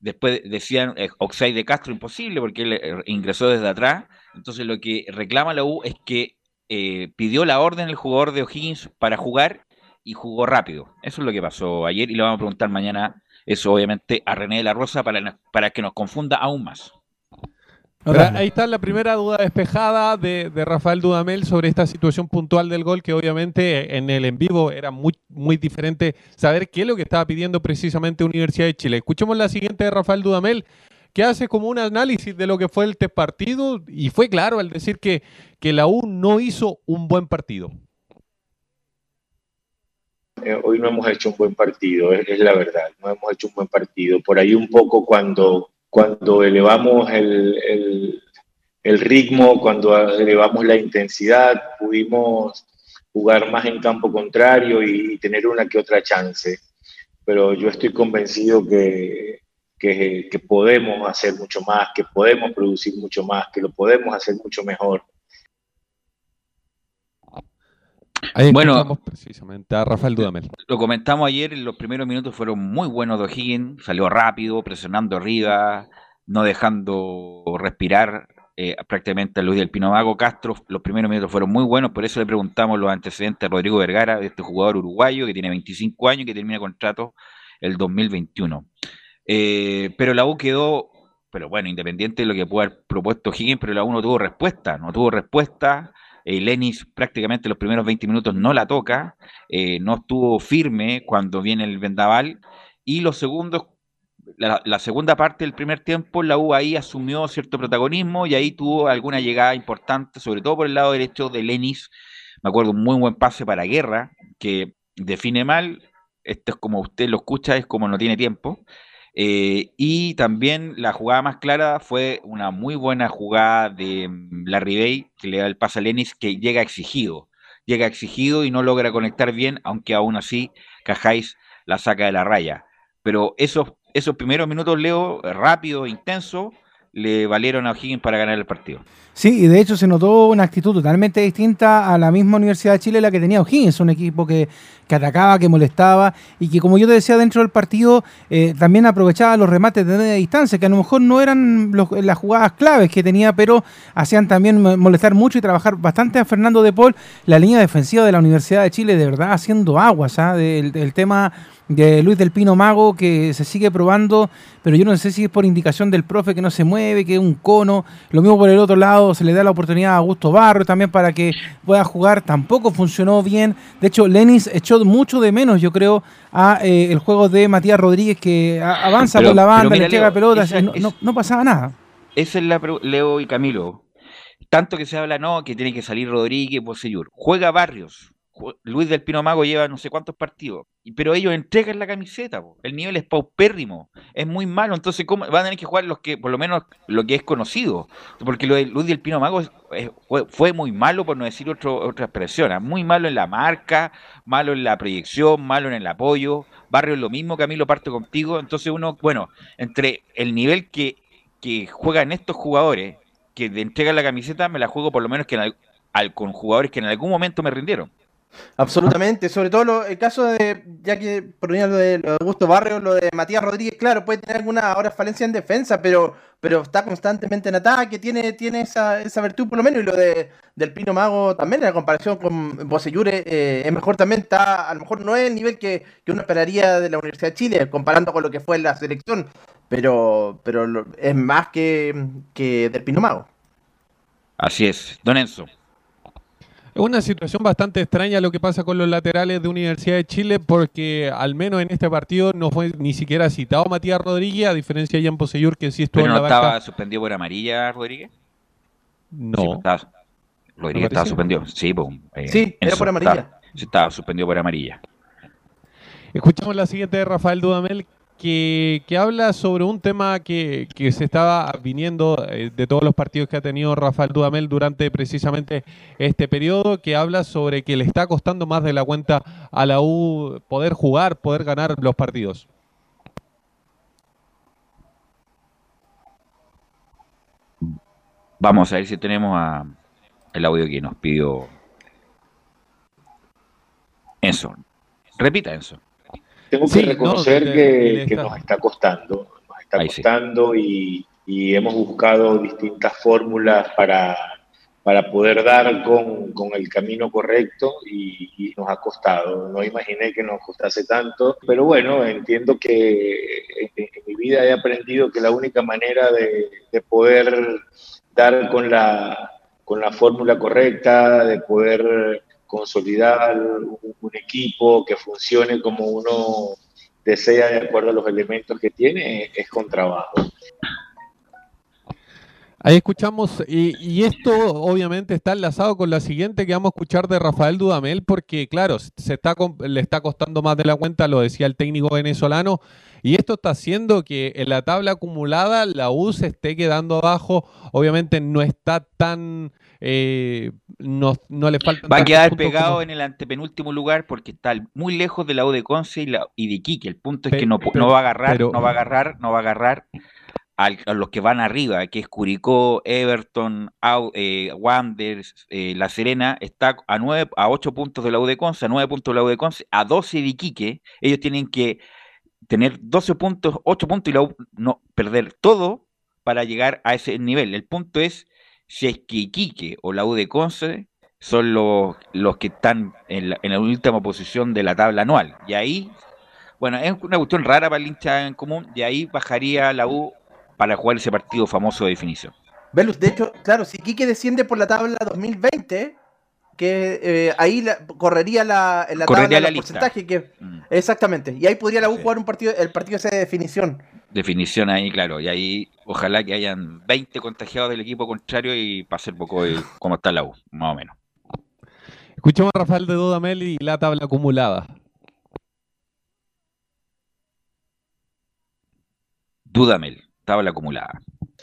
Después decían eh, Oxide de Castro, imposible, porque él eh, ingresó desde atrás. Entonces lo que reclama la U es que eh, pidió la orden el jugador de O'Higgins para jugar y jugó rápido. Eso es lo que pasó ayer y le vamos a preguntar mañana eso obviamente a René de la Rosa para, para que nos confunda aún más.
Ahí está la primera duda despejada de, de Rafael Dudamel sobre esta situación puntual del gol, que obviamente en el en vivo era muy, muy diferente saber qué es lo que estaba pidiendo precisamente Universidad de Chile. Escuchemos la siguiente de Rafael Dudamel, que hace como un análisis de lo que fue el test partido y fue claro al decir que, que la U no hizo un buen partido.
Eh, hoy no hemos hecho un buen partido, es, es la verdad, no hemos hecho un buen partido. Por ahí un poco cuando, cuando elevamos el, el, el ritmo, cuando elevamos la intensidad, pudimos jugar más en campo contrario y, tener una que otra chance. Pero yo estoy convencido que, que, que podemos hacer mucho más, que podemos producir mucho más, que lo podemos hacer mucho mejor.
Ahí
Bueno.
precisamente a Rafael Dudamel.
Lo comentamos ayer, los primeros minutos fueron muy buenos de O'Higgins, salió rápido, presionando arriba, no dejando respirar eh, prácticamente a Luis del Pino Mago Castro. Los primeros minutos fueron muy buenos, por eso le preguntamos los antecedentes a Rodrigo Vergara, este jugador uruguayo que tiene 25 años y que termina contrato el 2021. Eh, pero la U quedó, pero bueno, independiente de lo que pudo haber propuesto Higgins, pero la U no tuvo respuesta, no tuvo respuesta. Eh, Lenis prácticamente los primeros 20 minutos no la toca, eh, no estuvo firme cuando viene el vendaval. Y los segundos, la, la segunda parte del primer tiempo, la U ahí asumió cierto protagonismo y ahí tuvo alguna llegada importante, sobre todo por el lado derecho de Lenis. Me acuerdo un muy buen pase para Guerra, que define mal, esto es como usted lo escucha, es como no tiene tiempo. Eh, y también la jugada más clara fue una muy buena jugada de mm, Larry Bay, que le da el pase a Lenis, que llega exigido. Llega exigido y no logra conectar bien, aunque aún así Cajáis la saca de la raya. Pero esos, esos primeros minutos, Leo, rápido, intenso, le valieron a O'Higgins para ganar el partido.
Sí, y de hecho se notó una actitud totalmente distinta a la misma Universidad de Chile la que tenía O'Higgins, un equipo que, que atacaba, que molestaba y que como yo te decía dentro del partido eh, también aprovechaba los remates de media distancia, que a lo mejor no eran los- las jugadas claves que tenía, pero hacían también mo- molestar mucho y trabajar bastante a Fernando de Paul, la línea defensiva de la Universidad de Chile de verdad haciendo aguas, del, del tema de Luis del Pino Mago que se sigue probando, pero yo no sé si es por indicación del profe que no se mueve, que es un cono. Lo mismo por el otro lado, se le da la oportunidad a Augusto Barro también para que pueda jugar. Tampoco funcionó bien. De hecho, Lenis echó mucho de menos, yo creo, a eh, el juego de Matías Rodríguez que avanza
Pero-
por la banda,
mira,
le llega pelotas, no,
es-
no- no pasaba nada.
Esa es la Leo y Camilo. Tanto que se habla, no, que tiene que salir Rodríguez, Bosellur. Juega Barrios. Luis del Pino Mago lleva no sé cuántos partidos. Pero ellos entregan la camiseta. El nivel es paupérrimo. Es muy malo. Entonces, ¿cómo van a tener que jugar los que, por lo menos, lo que es conocido? Porque lo de Luis del Pino Mago fue, muy malo, por no decir otro, otra expresión. ¿ah? Muy malo en la marca, malo en la proyección, malo en el apoyo. Barrio es lo mismo, Camilo, parto contigo. Entonces, uno, bueno, entre el nivel que, juegan estos jugadores que entregan la camiseta, me la juego por lo menos que al- con jugadores que en algún momento me rindieron.
Absolutamente, sobre todo lo- el caso de, ya que ponía lo de, lo de Augusto Barrio, lo de Matías Rodríguez, claro, puede tener alguna ahora falencia en defensa, pero, pero está constantemente en ataque, tiene, tiene esa, esa virtud por lo menos, y lo de del Pino Mago también, en la comparación con Bosellure, eh, es mejor también, está, a lo mejor no es el nivel que, que uno esperaría de la Universidad de Chile, comparando con lo que fue la selección, pero, pero es más que, que del Pino Mago.
Así es. Don Enzo.
Es una situación bastante extraña lo que pasa con los laterales de Universidad de Chile porque al menos en este partido no fue ni siquiera citado Matías Rodríguez, a diferencia de Jan Poseyur que sí estuvo
¿Pero
en
no
la banca.
estaba suspendido por amarilla, Rodríguez?
No.
Sí, pues, estaba- Rodríguez estaba suspendido. Sí, pues, eh,
Sí, era por amarilla.
estaba- sí, estaba suspendido por amarilla.
Escuchamos la siguiente de Rafael Dudamel que, habla sobre un tema que, que se estaba viniendo eh, de todos los partidos que ha tenido Rafael Dudamel durante precisamente este periodo, que habla sobre que le está costando más de la cuenta a la U poder jugar, poder ganar los partidos.
Vamos a ver si tenemos el audio que nos pidió Enzo. Repita, Enzo.
Tengo que
Sí,
reconocer que, nos está costando, nos está
Ahí sí.
costando y, y hemos buscado distintas fórmulas para, para poder dar con, con el camino correcto y, y nos ha costado. No imaginé que nos costase tanto, pero bueno, entiendo que en, en mi vida he aprendido que la única manera de, de poder dar con la, con la fórmula correcta, de poder consolidar un, equipo que funcione como uno desea de acuerdo a los elementos que tiene, es con trabajo.
Ahí escuchamos, y, y esto obviamente está enlazado con la siguiente que vamos a escuchar de Rafael Dudamel, porque claro, se está, le está costando más de la cuenta, lo decía el técnico venezolano, y esto está haciendo que en la tabla acumulada la U se esté quedando abajo, obviamente no está tan, eh, no, no le faltan
Va a quedar pegado
como-
en el antepenúltimo lugar porque está muy lejos de la U de Conce y, la, y de Iquique. El punto es que no,
pero-
no va a agarrar,
pero-
no va a agarrar, no va a agarrar a los que van arriba, que es Curicó, Everton, eh, Wanderers, eh, La Serena, está a nueve, a 8 puntos de la U de Conce, a 9 puntos de la U de Conce, a 12 de Iquique. Ellos tienen que tener 12 puntos, 8 puntos y la U no perder todo para llegar a ese nivel. El punto es si es que Iquique o la U de Conce son los, los que están en la, en la última posición de la tabla anual. Y ahí, bueno, es una cuestión rara para el hincha en común, y ahí bajaría la U para jugar ese partido famoso de definición.
Velus, de hecho, claro, si Quique desciende por la tabla 2020, que eh, ahí correría la,
correría
tabla
la lista.
porcentaje que mm. exactamente y ahí podría la U jugar un partido el partido ese de definición.
Definición ahí claro y ahí ojalá que hayan 20 contagiados del equipo contrario y pase el poco de cómo está la U más o menos.
Escuchemos a Rafael de Dudamel y la tabla acumulada.
Dudamel tabla acumulada.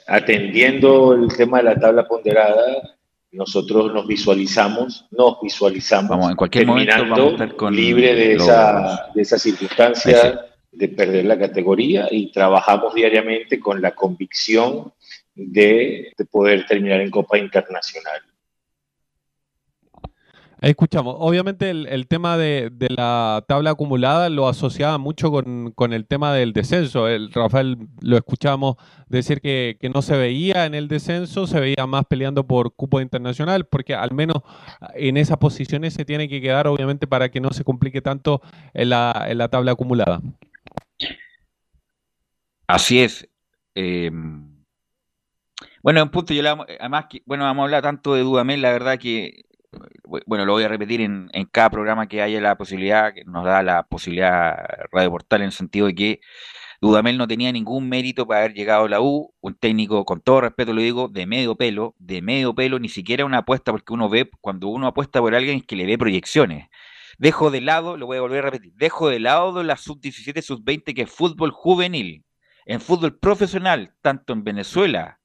Atendiendo el tema de la tabla ponderada, nosotros nos visualizamos, nos visualizamos
Vamos, en cualquier momento
terminando
vamos a estar con
libre de
los-
esa, de esa circunstancia de perder la categoría y trabajamos diariamente con la convicción de, de poder terminar en Copa Internacional.
Escuchamos. Obviamente el, tema de, la tabla acumulada lo asociaba mucho con, el tema del descenso. El, Rafael lo escuchamos decir que, no se veía en el descenso, se veía más peleando por cupo internacional, porque al menos en esas posiciones se tiene que quedar, obviamente, para que no se complique tanto en la, tabla acumulada.
Así es. eh, bueno, en punto, yo le además, bueno, vamos a hablar tanto de Dudamel, la verdad que, bueno, lo voy a repetir en, cada programa que haya la posibilidad, que nos da la posibilidad Radio Portal en el sentido de que Dudamel no tenía ningún mérito para haber llegado a la U, un técnico, con todo respeto lo digo, de medio pelo, de medio pelo, ni siquiera una apuesta, porque uno ve, cuando uno apuesta por alguien es que le ve proyecciones. Dejo de lado, lo voy a volver a repetir, dejo de lado la sub-17, sub-20, que es fútbol juvenil. En fútbol profesional, tanto en Venezuela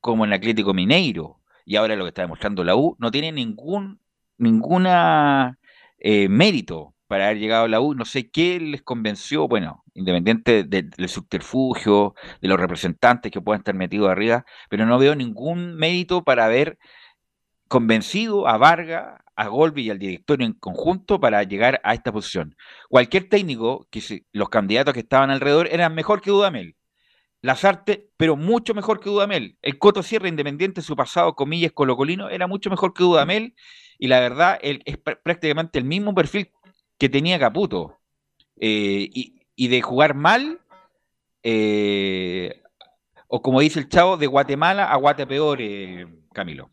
como en Atlético Mineiro, y ahora lo que está demostrando la U, no tiene ningún ninguna eh, mérito para haber llegado a la U. No sé qué les convenció, bueno, independiente de- del subterfugio, de los representantes que puedan estar metidos arriba, pero no veo ningún mérito para haber convencido a Vargas, a Golbi y al directorio en conjunto para llegar a esta posición. Cualquier técnico, que los candidatos que estaban alrededor eran mejor que Dudamel. Lazarte, pero mucho mejor que Dudamel. El Coto Sierra, independiente de su pasado, comillas, colocolino, era mucho mejor que Dudamel. Y la verdad, él es pr- prácticamente el mismo perfil que tenía Caputo. Eh, y, y de jugar mal, eh, o como dice el chavo, de Guatemala a Guatepeor, eh, Camilo.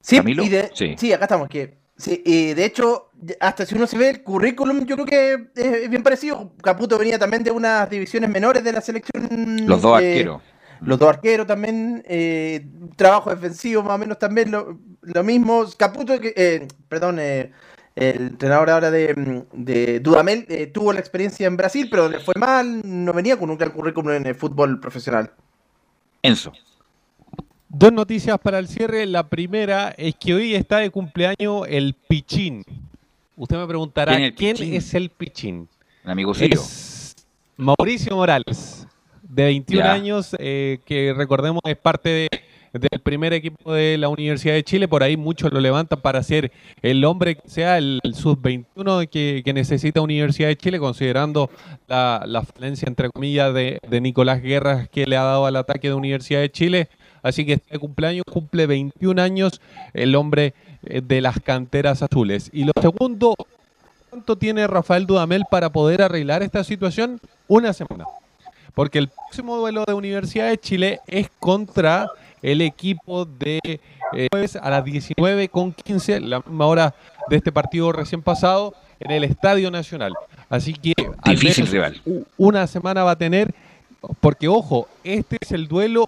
Sí,
Camilo,
y de-
sí.
sí. acá estamos. Que, sí, y de hecho, hasta si uno se ve el currículum, yo creo que es bien parecido. Caputo venía también de unas divisiones menores de la selección.
Los dos
eh,
arqueros.
Los dos arqueros también. eh, trabajo defensivo más o menos también lo, lo mismo. Caputo, que, eh, perdón, eh, el entrenador ahora de, de Dudamel eh, tuvo la experiencia en Brasil, pero le fue mal. No venía con un gran currículum en el fútbol profesional.
Enzo.
Dos noticias para el cierre. La primera es que hoy está de cumpleaños el Pichín. Usted me preguntará,
¿Quién es el
¿quién
Pichín?
es el Pichín?
Un amigo suyo.
Mauricio Morales, de 21
Ya.
años, eh, que recordemos es parte de- del primer equipo de la Universidad de Chile. Por ahí muchos lo levantan para ser el hombre que sea el, el sub-21 que, que necesita Universidad de Chile, considerando la, la falencia, entre comillas, de, de Nicolás Guerras que le ha dado al ataque de Universidad de Chile. Así que este cumpleaños cumple 21 años el hombre eh, de las canteras azules. Y lo segundo, ¿cuánto tiene Rafael Dudamel para poder arreglar esta situación? Una semana. Porque el próximo duelo de Universidad de Chile es contra el equipo de eh, jueves a las 19.15, la misma hora de este partido recién pasado, en el Estadio Nacional. Así que
Difícil rival.
una semana va a tener, porque ojo, este es el duelo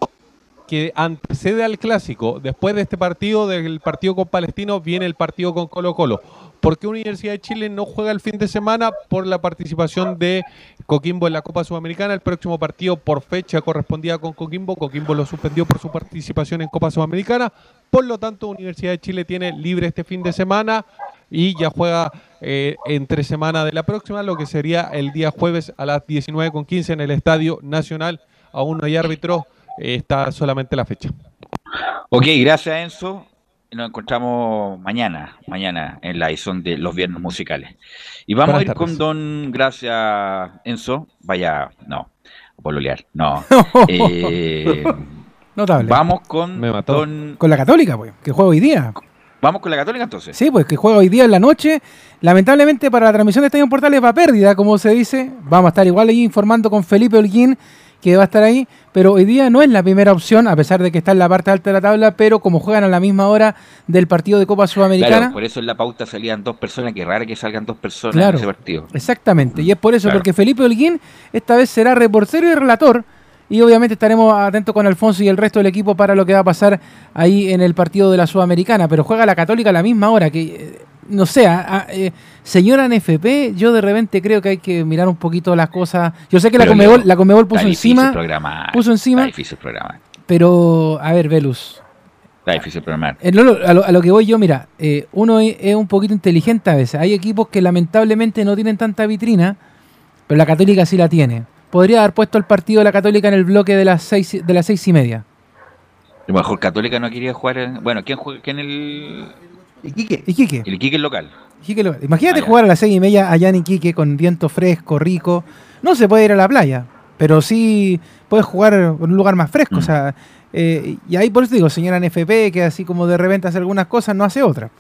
que antecede al clásico. Después de este partido, del partido con Palestino, viene el partido con Colo Colo. ¿Por qué Universidad de Chile no juega el fin de semana? Por la participación de Coquimbo en la Copa Sudamericana. El próximo partido por fecha correspondía con Coquimbo. Coquimbo lo suspendió por su participación en Copa Sudamericana. Por lo tanto, Universidad de Chile tiene libre este fin de semana y ya juega eh, entre semana de la próxima, lo que sería el día jueves a las 19.15 en el Estadio Nacional. Aún no hay árbitro, está solamente la fecha.
Ok, gracias Enzo. Nos encontramos mañana, mañana en la edición de los viernes musicales. Y vamos
Buenas
a ir
tardes.
con Don, gracias Enzo. Vaya, no, pololear, no. Eh,
Notable.
vamos con
Me mató.
Don.
Con la Católica, pues, que juega hoy día.
Vamos con la Católica entonces.
Sí, pues que juega hoy día en la noche. Lamentablemente para la transmisión de Estadio Portales va pérdida, como se dice. Vamos a estar igual ahí informando con Felipe Holguín, que va a estar ahí. Pero hoy día no es la primera opción, a pesar de que está en la parte alta de la tabla, pero como juegan a la misma hora del partido de Copa Sudamericana.
Claro, por eso en la pauta salían dos personas, que raro que salgan dos personas
Claro.
en ese partido.
Exactamente, y es por eso,
Claro.
porque Felipe Holguín esta vez será reportero y relator. Y obviamente estaremos atentos con Alfonso y el resto del equipo para lo que va a pasar ahí en el partido de la Sudamericana. Pero juega la Católica a la misma hora, que eh, no sé, a- eh, señora NFP, yo de repente creo que hay que mirar un poquito las cosas. Yo sé que la Comebol, la Comebol puso encima,
programar,
puso encima,
difícil programar.
pero a ver, Velus,
Está difícil programar.
Eh, no, a, lo, a lo que voy yo, mira, eh, uno es, es un poquito inteligente a veces. Hay equipos que lamentablemente no tienen tanta vitrina, pero la Católica sí la tiene. Podría haber puesto el partido de la Católica en el bloque de las seis, de las seis y media.
A lo mejor Católica no quería jugar. en- bueno, ¿quién juega quién el.
Iquique.
Iquique.
El Iquique el local.
Iquique lo- Imagínate
Ah,
jugar a las seis y media allá en Iquique con viento fresco, rico. No se puede ir a la playa, pero sí puedes jugar en un lugar más fresco.
Mm.
O sea, eh, y ahí por eso digo, señora NFP, que así como de repente hace algunas cosas, no hace otras.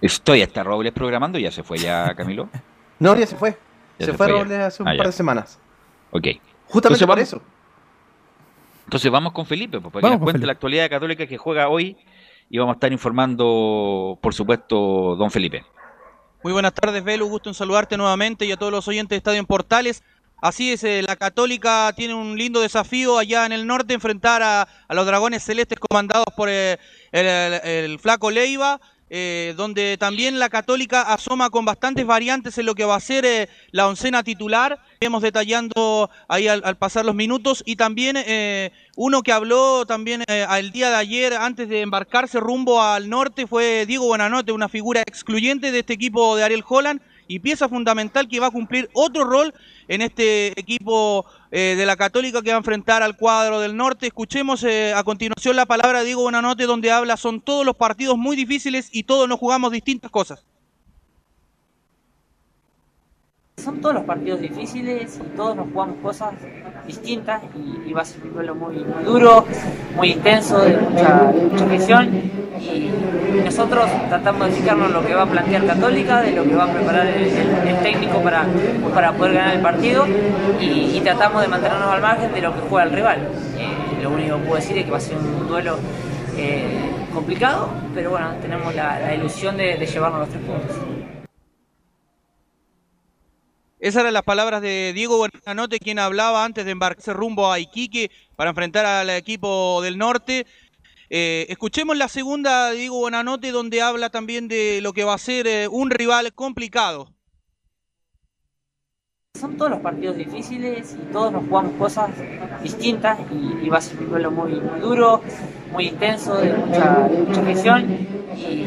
Estoy hasta Robles programando, ya se fue ya Camilo.
No, ya se fue.
Ya
se,
se
fue
fue ya.
Robles hace un
Ah,
par de semanas.
Ok.
Justamente
Entonces
por
vamos-
eso.
Entonces vamos con Felipe, pues, para que nos cuente
Felipe.
la actualidad de Católica que juega hoy y vamos a estar informando, por supuesto, don Felipe.
Muy buenas tardes, Velu. Gusto en saludarte nuevamente y a todos los oyentes de Estadio en Portales. Así es, eh, la Católica tiene un lindo desafío allá en el norte, enfrentar a, los Dragones Celestes comandados por eh, el, Flaco Leiva, eh, donde también la Católica asoma con bastantes variantes en lo que va a ser la oncena titular. Vemos detallando ahí al, al pasar los minutos y también eh, uno que habló también eh, el día de ayer antes de embarcarse rumbo al norte fue Diego Buenanote, una figura excluyente de este equipo de Ariel Holland y pieza fundamental que va a cumplir otro rol en este equipo eh, de la Católica que va a enfrentar al cuadro del norte. Escuchemos eh, a continuación la palabra Diego Buenanote donde habla, son todos los partidos muy difíciles y todos nos jugamos distintas cosas.
Son todos los partidos difíciles y todos nos jugamos cosas distintas y, va a ser un duelo muy, duro, muy intenso, de mucha, mucha presión y nosotros tratamos de fijarnos lo que va a plantear Católica, de lo que va a preparar el, técnico para, para poder ganar el partido y, tratamos de mantenernos al margen de lo que juega el rival. Eh, lo único que puedo decir es que va a ser un duelo eh, complicado, pero bueno, tenemos la, la ilusión de, de llevarnos los tres puntos.
Esas eran las palabras de Diego Buenanote, quien hablaba antes de embarcarse rumbo a Iquique para enfrentar al equipo del norte. Eh, escuchemos la segunda Diego Buenanote, donde habla también de lo que va a ser eh, un rival complicado.
Son todos los partidos difíciles y todos nos jugamos cosas distintas y, va a ser un duelo muy, duro, muy intenso, de mucha, mucha presión y,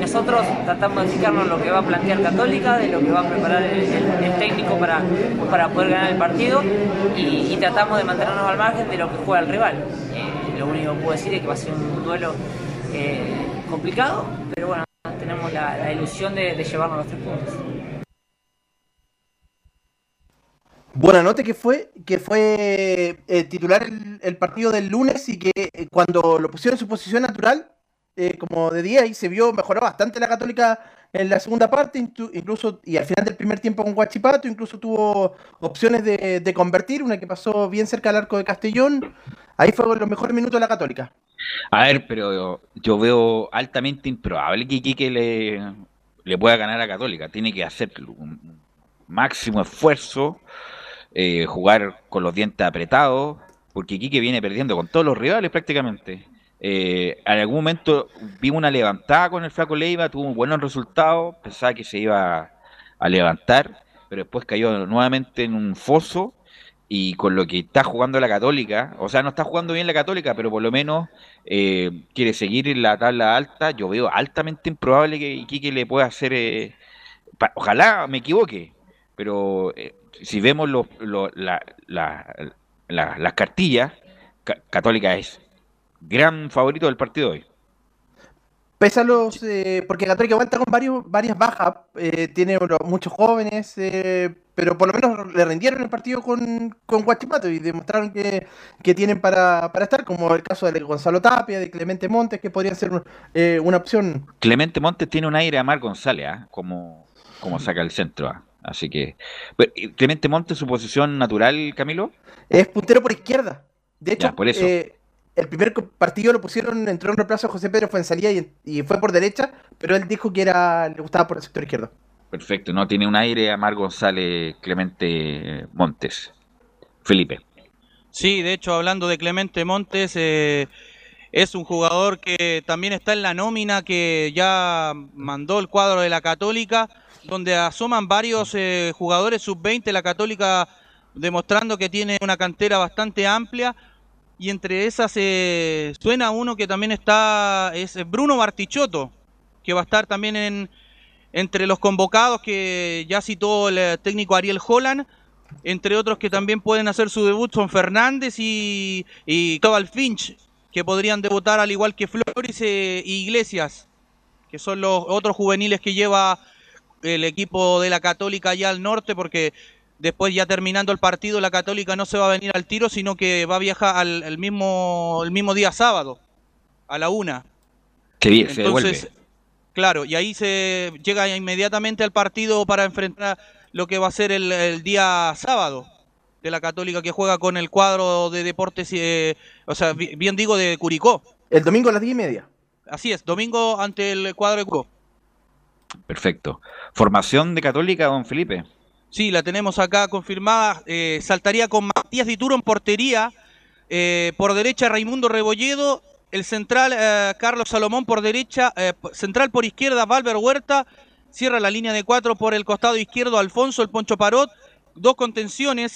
nosotros tratamos de fijarnos lo que va a plantear Católica, de lo que va a preparar el, técnico para, para poder ganar el partido y, tratamos de mantenernos al margen de lo que juega el rival. Eh, lo único que puedo decir es que va a ser un duelo eh, complicado, pero bueno, tenemos la, ilusión de llevarnos los tres puntos.
Buenanote que fue, que fue eh, titular el, partido del lunes y que eh, cuando lo pusieron en su posición natural, eh, como de día, y se vio mejoró bastante la Católica en la segunda parte, incluso y al final del primer tiempo con Guachipato, incluso tuvo opciones de, convertir, una que pasó bien cerca del arco de Castellón. Ahí fue los mejores minutos de la Católica.
A ver, pero yo veo altamente improbable que Iquique le, le pueda ganar a Católica. Tiene que hacer un máximo esfuerzo, eh, jugar con los dientes apretados, porque Iquique viene perdiendo con todos los rivales prácticamente. Eh, en algún momento vi una levantada con el Flaco Leiva, tuvo un buenos resultados, pensaba que se iba a levantar, pero después cayó nuevamente en un foso y con lo que está jugando la Católica, o sea, no está jugando bien la Católica, pero por lo menos eh, quiere seguir en la tabla alta, yo veo altamente improbable que Iquique le pueda hacer, eh, ojalá me equivoque, pero eh, si vemos lo- la- la- la- las cartillas, Ca- Católica es gran favorito del partido de hoy.
Pese a los. eh, porque Católica cuenta con varios, varias bajas, eh, tiene muchos jóvenes, eh, pero por lo menos le rindieron el partido con, con Guachipato y demostraron que, que tienen para, para estar, como el caso de Gonzalo Tapia, de Clemente Montes, que podrían ser eh, una opción.
Clemente Montes tiene un aire a Mar González, ¿ah? como, como saca el centro. Así que. pero, ¿y Clemente Montes, su posición natural, Camilo.
Es puntero por izquierda. De hecho,
Ya, por eso.
eh, el primer partido lo pusieron, entró en reemplazo José Pedro Fuensalía y, y fue por derecha, pero él dijo que era le gustaba por el sector izquierdo.
Perfecto, no tiene un aire a Mar González, Clemente Montes. Felipe.
Sí, de hecho, hablando de Clemente Montes, eh, es un jugador que también está en la nómina que ya mandó el cuadro de la Católica, donde asoman varios eh, jugadores sub-20 de la Católica demostrando que tiene una cantera bastante amplia. Y entre esas eh, suena uno que también está, es Bruno Bartichotto, que va a estar también en, entre los convocados que ya citó el eh, técnico Ariel Holland. Entre otros que también pueden hacer su debut son Fernández y, y Finch, que podrían debutar al igual que Flores e Iglesias, que son los otros juveniles que lleva el equipo de la Católica allá al norte, porque después ya terminando el partido la Católica no se va a venir al tiro, sino que va a viajar al el mismo, el mismo día sábado, a la una.
Que bien, se
Entonces,
devuelve.
claro, y ahí se llega inmediatamente al partido para enfrentar lo que va a ser el, el día sábado de la Católica que juega con el cuadro de deportes, eh, o sea, bi- bien digo, de Curicó.
El domingo a las 10 y media.
Así es, domingo ante el cuadro de Curicó.
Perfecto. Formación de Católica, don Felipe.
Sí, la tenemos acá confirmada. Eh, saltaría con Matías Dituro en portería. Eh, por derecha Raimundo Rebolledo. El central eh, Carlos Salomón por derecha. central por izquierda Valver Huerta. Cierra la línea de cuatro por el costado izquierdo Alfonso el Poncho Parot. Dos contenciones.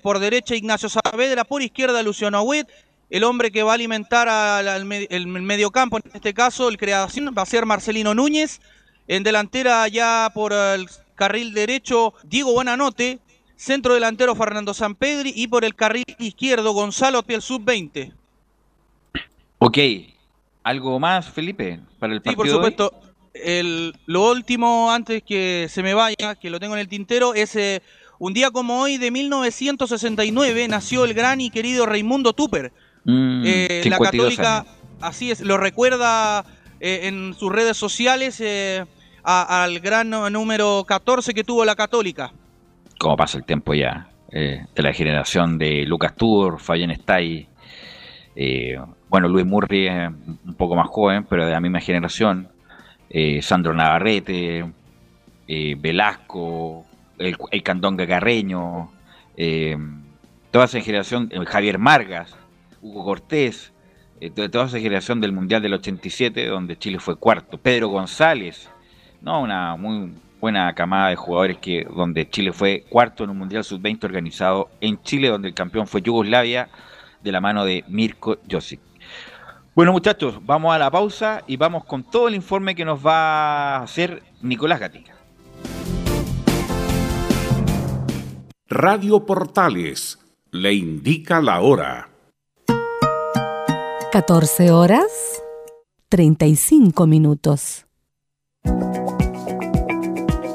por derecha Ignacio Saavedra. Por izquierda Luciano Agüet. El hombre que va a alimentar al, al el mediocampo, en este caso el creación, va a ser Marcelino Núñez. En delantera ya por el carril derecho Diego Buenanote, centro delantero Fernando Sampedri y por el carril izquierdo Gonzalo Piel Sub-20.
Ok. ¿Algo más, Felipe, para el
Sí, por
partido de hoy?
supuesto. El, lo último, antes que se me vaya, que lo tengo en el tintero, es eh, un día como hoy de 1969 nació el gran y querido Raimundo Tupper.
Mm,
Eh, la
52
Católica,
años.
así es, lo recuerda eh, en sus redes sociales eh, al gran número 14 que tuvo la Católica.
Cómo pasa el tiempo ya. eh, de la generación de Lucas Tour, Fabián Stay. eh, bueno, Luis Murri un poco más joven, pero de la misma generación. eh, Sandro Navarrete, Velasco, el, el Candonga toda esa generación, Javier Margas, Hugo Cortés, to- toda esa generación del Mundial del 87, donde Chile fue cuarto, Pedro González, no, una muy buena camada de jugadores que donde Chile fue cuarto en un Mundial Sub-20 organizado en Chile, donde el campeón fue Yugoslavia, de la mano de Mirko Josic. Bueno, muchachos, vamos a la pausa y vamos con todo el informe que nos va a hacer Nicolás Gatica.
Radio Portales le indica la hora.
14 horas 35 minutos.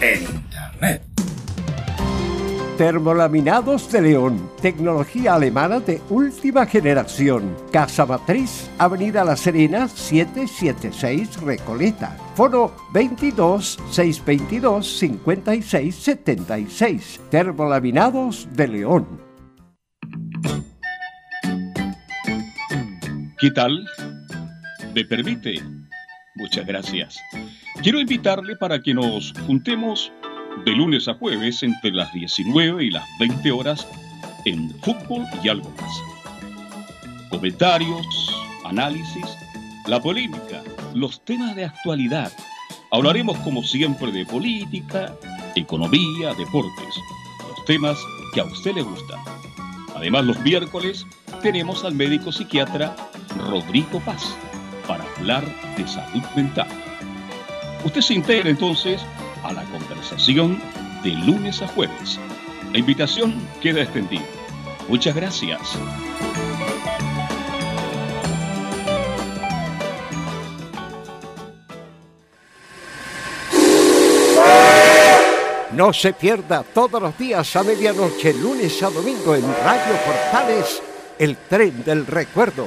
en Internet.
Termolaminados de León, tecnología alemana de última generación. Casa Matriz, Avenida La Serena, 776 Recoleta. Foro 22 622 56 76. Termolaminados de León.
¿Qué tal? ¿Me permite? Muchas gracias. Quiero invitarle para que nos juntemos de lunes a jueves entre las 19 y las 20 horas en fútbol y algo más. Comentarios, análisis, la polémica, los temas de actualidad. Hablaremos como siempre de política, economía, deportes, los temas que a usted le gustan. Además, los miércoles tenemos al médico psiquiatra Rodrigo Paz para hablar de salud mental. Usted se integra entonces a la conversación de lunes a jueves. La invitación queda extendida. Muchas gracias.
No se pierda todos los días a medianoche, lunes a domingo en Radio Portales, el tren del recuerdo.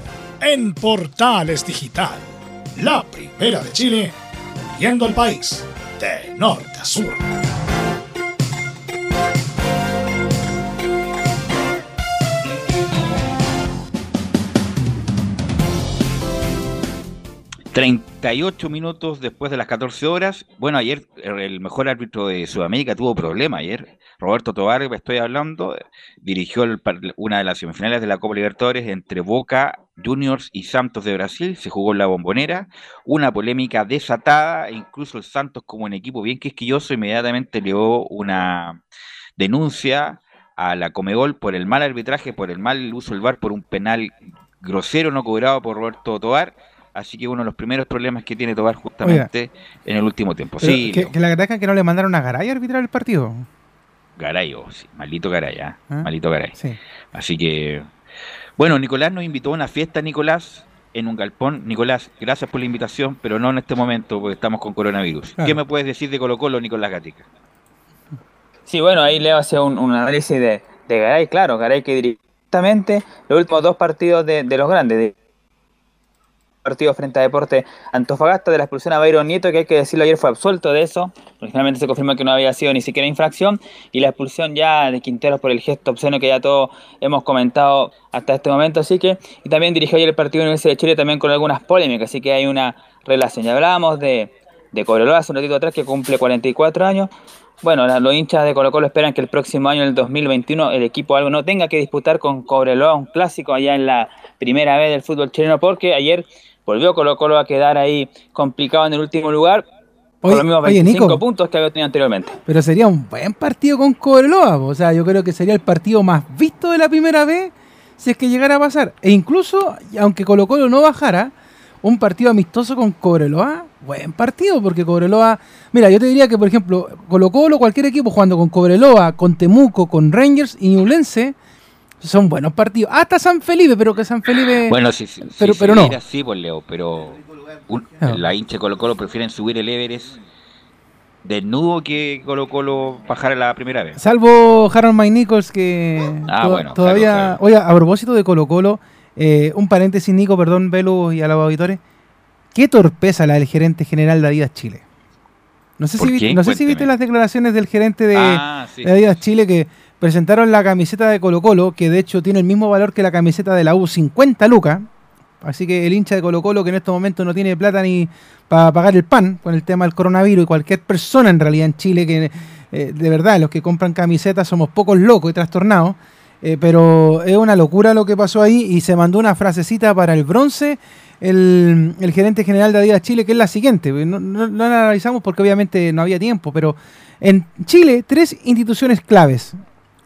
en Portales Digital, la primera de Chile, viendo el país de norte a sur.
...38 minutos después de las 14 horas... ...bueno, ayer el mejor árbitro de Sudamérica tuvo problema ayer... ...Roberto Tobar, estoy hablando... ...dirigió el una de las semifinales de la Copa Libertadores... ...entre Boca Juniors y Santos de Brasil... ...se jugó en la bombonera... ...una polémica desatada... ...e incluso el Santos como un equipo bien quisquilloso... ...inmediatamente le dio una denuncia... ...a la Comegol por el mal arbitraje... ...por el mal uso del VAR... ...por un penal grosero no cobrado por Roberto Tobar... Así que uno de los primeros problemas que tiene Tobar justamente en el último tiempo. Sí,
que, que la verdad es que no le mandaron a Garay a arbitrar el partido.
Garay, oh, sí, maldito Garay, ¿ah?
¿Ah?
maldito Garay.
Sí.
Así que, bueno, Nicolás nos invitó a una fiesta, Nicolás, en un galpón. Nicolás, gracias por la invitación, pero no en este momento, porque estamos con coronavirus.
Claro.
¿Qué me puedes decir de Colo Colo, Nicolás Gatica?
Sí, bueno, ahí Leo hace un, un análisis de, de Garay, claro, Garay que directamente los últimos dos partidos de, de los grandes, de partido frente a Deporte Antofagasta de la expulsión a Byron Nieto, que hay que decirlo ayer fue absuelto de eso, originalmente se confirmó que no había sido ni siquiera infracción, y la expulsión ya de Quinteros por el gesto obsceno que ya todos hemos comentado hasta este momento, así que, y también dirigió ayer el partido de Universidad de Chile también con algunas polémicas, así que hay una relación. Ya hablábamos de, de Cobreloa hace un ratito atrás que cumple 44 años, bueno, los hinchas de Colo Colo esperan que el próximo año, el 2021, el equipo algo no tenga que disputar con Cobreloa un clásico allá en la primera vez del fútbol chileno, porque ayer volvió Colo Colo a quedar ahí complicado en el último lugar, por
Oye,
los mismos
oye,
25
Nico.
puntos que había tenido anteriormente.
Pero sería un buen partido con Cobreloa. O sea, yo creo que sería el partido más visto de la primera vez si es que llegara a pasar. E incluso, aunque Colo Colo no bajara, un partido amistoso con Cobreloa, buen partido, porque Cobreloa... Mira, yo te diría que, por ejemplo, Colo Colo, cualquier equipo jugando con Cobreloa, con Temuco, con Rangers y Ñublense, son buenos partidos. Hasta San Felipe, pero que San Felipe...
Bueno, si, si,
pero,
si
pero
se
no.
así, pues Leo, pero un-
Claro.
la hincha de Colo Colo prefieren subir el Everest desnudo que Colo Colo bajar a la primera vez.
Salvo Harold Mike Nichols que
Ah,
to-
bueno,
todavía...
claro,
Oye, a propósito de Colo Colo, eh, un paréntesis Nico, perdón, Velo y a los auditores. Qué torpeza la del gerente general de Adidas Chile. No sé,
¿Por
si, vi- no sé si viste las declaraciones del gerente de,
Ah, sí,
de Adidas Chile que presentaron la camiseta de Colo Colo, que de hecho tiene el mismo valor que la camiseta de la U, 50 lucas. Así que el hincha de Colo Colo que en estos momentos no tiene plata ni para pagar el pan con el tema del coronavirus y cualquier persona en realidad en Chile que eh, de verdad los que compran camisetas somos pocos locos y trastornados. eh, pero es una locura lo que pasó ahí y se mandó una frasecita para el bronce el, el gerente general de Adidas Chile que es la siguiente. No, no- no la analizamos porque obviamente no había tiempo, pero en Chile tres instituciones claves.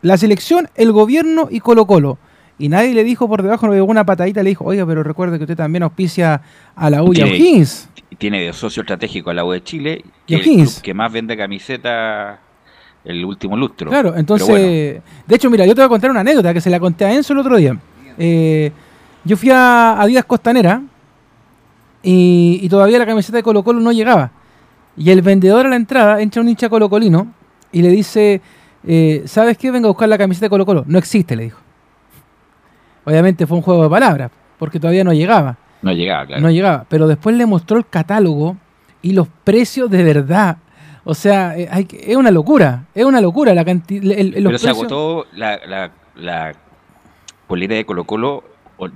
La selección, el gobierno y Colo Colo. Y nadie le dijo por debajo, no le pegó una patadita, le dijo, oiga, pero recuerde que usted también auspicia a la U y a O'Higgins".
Tiene de socio estratégico a la U de Chile,
Y
el club que más vende camiseta el último lustro.
Claro, entonces,
bueno,
de hecho, mira, yo te voy a contar una anécdota que se la conté a Enzo el otro día. Eh, yo fui a Adidas Costanera y, y todavía la camiseta de Colo Colo no llegaba. Y el vendedor a la entrada entra un hincha colocolino y le dice, eh, ¿sabes qué? Venga a buscar la camiseta de Colo Colo. No existe, le dijo. Obviamente fue un juego de palabras, porque todavía no llegaba.
No llegaba, claro.
No llegaba. Pero después le mostró el catálogo y los precios de verdad. O sea, eh, hay es una locura. Es una locura la cantidad.
Pero se agotó la, la, la polera de Colo Colo,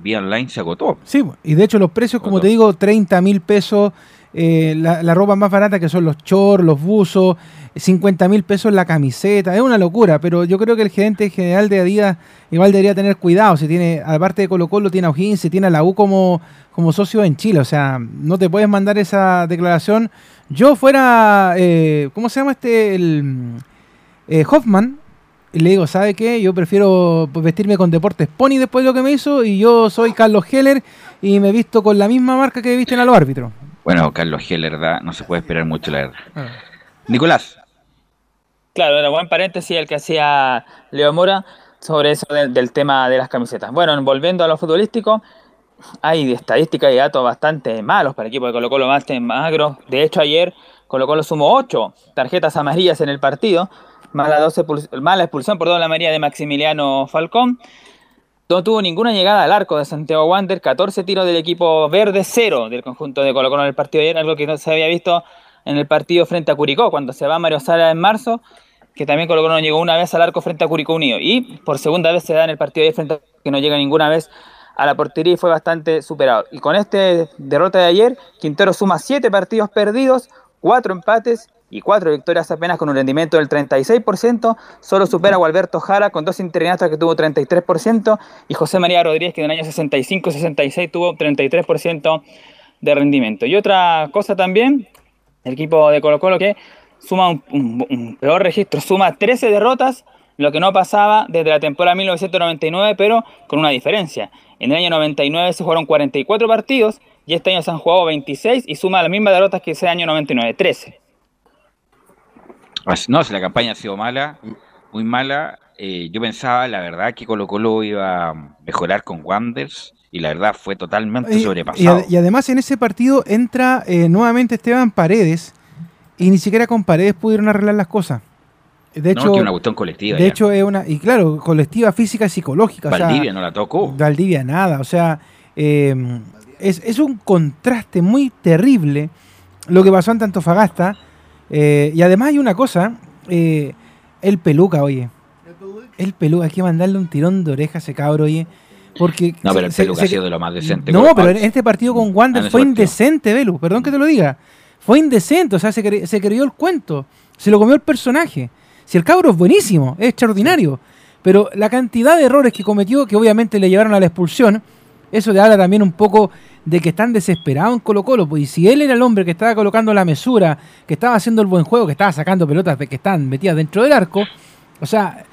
vía online se agotó.
Sí, y de hecho los precios, como te digo, 30 mil pesos, eh, la, ropa más barata que son los shorts, los buzos, 50 mil pesos la camiseta, es una locura, pero yo creo que el gerente general de Adidas igual debería tener cuidado, si tiene, aparte de Colo Colo, tiene a O'Higgins, tiene a la U como, como socio en Chile, o sea, no te puedes mandar esa declaración. Yo fuera, eh, ¿cómo se llama este? El, eh, Hoffman, y le digo, ¿sabe qué? Yo prefiero vestirme con Deportes Pony después de lo que me hizo y yo soy Carlos Heller y me visto con la misma marca que visten a los árbitros.
Bueno, Carlos Heller, ¿verdad? No se puede esperar mucho, la verdad. Nicolás.
Claro, era buen paréntesis el que hacía Leo Mora sobre eso del, del tema de las camisetas. Bueno, volviendo a lo futbolístico, hay estadísticas y datos bastante malos para el equipo de Colo Colo más magro. De hecho, ayer Colo Colo sumó 8 tarjetas amarillas en el partido, más la, 12 pul- más la expulsión por doble amarilla de Maximiliano Falcón. No tuvo ninguna llegada al arco de Santiago Wander, 14 tiros del equipo verde, 0 del conjunto de Colo Colo en el partido de ayer, algo que no se había visto en el partido frente a Curicó, cuando se va Mario Sala en marzo, que también Colo no llegó una vez al arco frente a Curicó Unido. Y por segunda vez se da en el partido de ayer frente a que no llega ninguna vez a la portería y fue bastante superado. Y con este derrota de ayer, Quintero suma 7 partidos perdidos, 4 empates y 4 victorias apenas con un rendimiento del 36%, solo supera a Gualberto Jara con dos interinatos que tuvo 33% y José María Rodríguez que en el año 65-66 tuvo 33% de rendimiento. Y otra cosa también, el equipo de Colo Colo que suma un, un- un peor registro, suma 13 derrotas, lo que no pasaba desde la temporada 1999, pero con una diferencia. En el año 99 se jugaron 44 partidos y este año se han jugado 26 y suma las mismas derrotas que ese año 99, 13.
No, si la campaña ha sido mala, muy mala. eh, yo pensaba, la verdad, que Colo Colo iba a mejorar con Wanders y la verdad fue totalmente
Y, y
sobrepasado.
ad- y además en ese partido entra eh, nuevamente Esteban Paredes y ni siquiera con Paredes pudieron arreglar las cosas. De
no,
hecho,
que es una cuestión colectiva.
de
ya.
hecho es una y claro, colectiva física y psicológica. o sea,
Valdivia no la tocó.
Valdivia nada, o sea, eh, es, es un contraste muy terrible lo que pasó en Antofagasta. Eh, y además hay una cosa, eh, el peluca, oye. El peluca, hay que mandarle un tirón de oreja a ese cabro, oye. Porque
No, pero el
se-
Peluca
se-
ha sido de lo más decente.
no, pero en este partido con Wander
Ah,
fue indecente, Velu. Perdón que te lo diga. Fue indecente, o sea, se, cre- se creyó el cuento. Se lo comió el personaje. Si el cabro es buenísimo, es extraordinario. Pero la cantidad de errores que cometió, que obviamente le llevaron a la expulsión, eso le habla también un poco de que están desesperados en Colo Colo. Pues y si él era el hombre que estaba colocando la mesura, que estaba haciendo el buen juego, que estaba sacando pelotas que están metidas dentro del arco, o sea,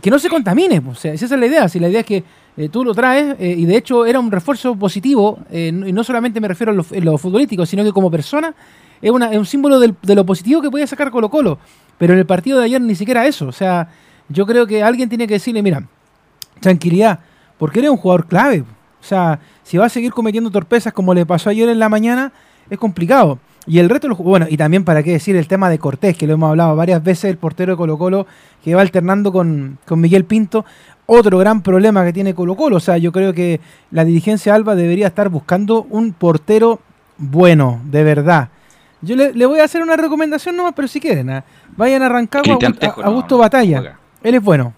que no se contamine. Pues, o sea, esa es la idea. Si la idea es que eh, tú lo traes, eh, y de hecho era un refuerzo positivo, eh, y no solamente me refiero a lo, lo futbolístico, sino que como persona es, una- es un símbolo del- de lo positivo que podía sacar Colo Colo. Pero en el partido de ayer ni siquiera eso. O sea, yo creo que alguien tiene que decirle, mira, tranquilidad, porque eres un jugador clave. O sea, si va a seguir cometiendo torpezas como le pasó ayer en la mañana, es complicado. Y el resto, de los ju- bueno, y también para qué decir el tema de Cortés, que lo hemos hablado varias veces, el portero de Colo Colo, que va alternando con, con Miguel Pinto. Otro gran problema que tiene Colo Colo. O sea, yo creo que la dirigencia Alba debería estar buscando un portero bueno, de verdad. Yo le, le voy a hacer una recomendación nomás, pero si quieren, ¿ah? vayan a Rancagua a, Augusto- Batalla. Él es bueno,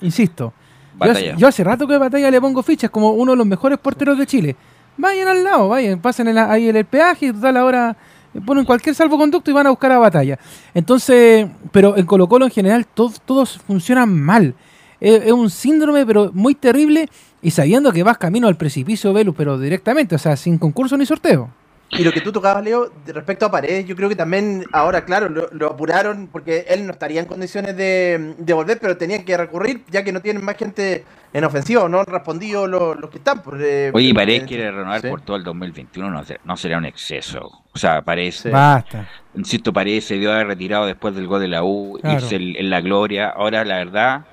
insisto. Yo hace,
Batalla.
yo hace rato que Batalla le pongo fichas como uno de los mejores porteros de Chile. Vayan al lado, vayan, pasen ahí el, el peaje y total ahora ponen cualquier salvoconducto y van a buscar a Batalla. Entonces, pero en Colo Colo en general to- todos funcionan mal. Es, es un síndrome pero muy terrible y sabiendo que vas camino al precipicio, Velus, pero directamente, o sea, sin concurso ni sorteo.
Y lo que tú tocabas, Leo, respecto a Paredes, yo creo que también ahora, claro, lo, lo apuraron porque él no estaría en condiciones de, de volver, pero tenían que recurrir ya que no tienen más gente en ofensiva, no han respondido los, los que están. pues, eh,
Oye, Paredes
eh,
quiere renovar
sí.
por todo el 2021, no, no será un exceso. O sea, parece.
Basta.
Insisto, Paredes se dio haber retirado después del gol de la U,
Claro.
irse en, en la gloria. Ahora, la verdad,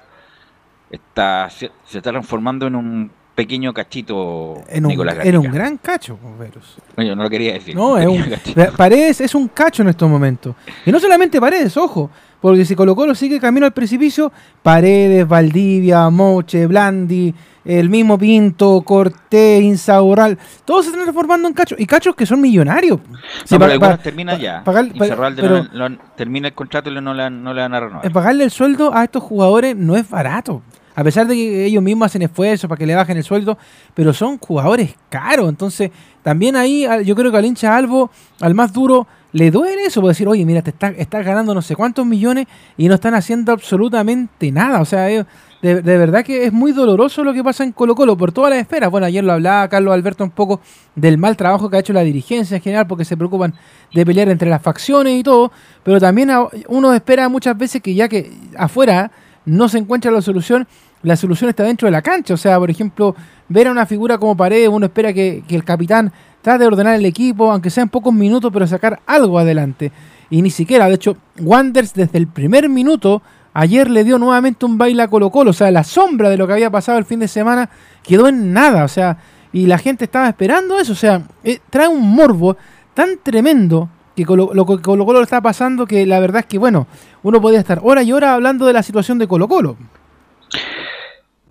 está se, se está transformando en un pequeño cachito
En un,
Nicolás
en un gran cacho, pues.
No, yo no lo quería decir.
No, es un,
cachito.
Paredes es un cacho en estos momentos. Y no solamente Paredes, ojo, porque si Colo Colo sigue camino al precipicio, Paredes, Valdivia, Moche, Blandi, el mismo Pinto, Cortés, Insaurral, todos se están transformando en cachos. Y cachos que son millonarios.
No,
Si
pero algunos terminan ya.
pagar- pero-
no, termina el contrato y no no le van a renovar.
Eh, pagarle el sueldo a estos jugadores no es barato. A pesar de que ellos mismos hacen esfuerzos para que le bajen el sueldo, pero son jugadores caros. Entonces, también ahí yo creo que al hincha Albo, al más duro, le duele eso. Puede decir, oye, mira, te está- estás ganando no sé cuántos millones y no están haciendo absolutamente nada. O sea, de, de verdad que es muy doloroso lo que pasa en Colo Colo por todas las esferas. Bueno, ayer lo hablaba Carlos Alberto un poco del mal trabajo que ha hecho la dirigencia en general porque se preocupan de pelear entre las facciones y todo, pero también uno espera muchas veces que ya que afuera no se encuentra la solución, la solución está dentro de la cancha. O sea, por ejemplo, ver a una figura como Paredes, uno espera que, el capitán trate de ordenar el equipo, aunque sea en pocos minutos, pero sacar algo adelante. Y ni siquiera, de hecho, Wanders desde el primer minuto ayer le dio nuevamente un baile a Colo Colo. O sea, la sombra de lo que había pasado el fin de semana quedó en nada. O sea, y la gente estaba esperando eso. O sea, eh, trae un morbo tan tremendo que Colo, lo que Colo está pasando que la verdad es que, bueno, uno podía estar hora y hora hablando de la situación de Colo Colo.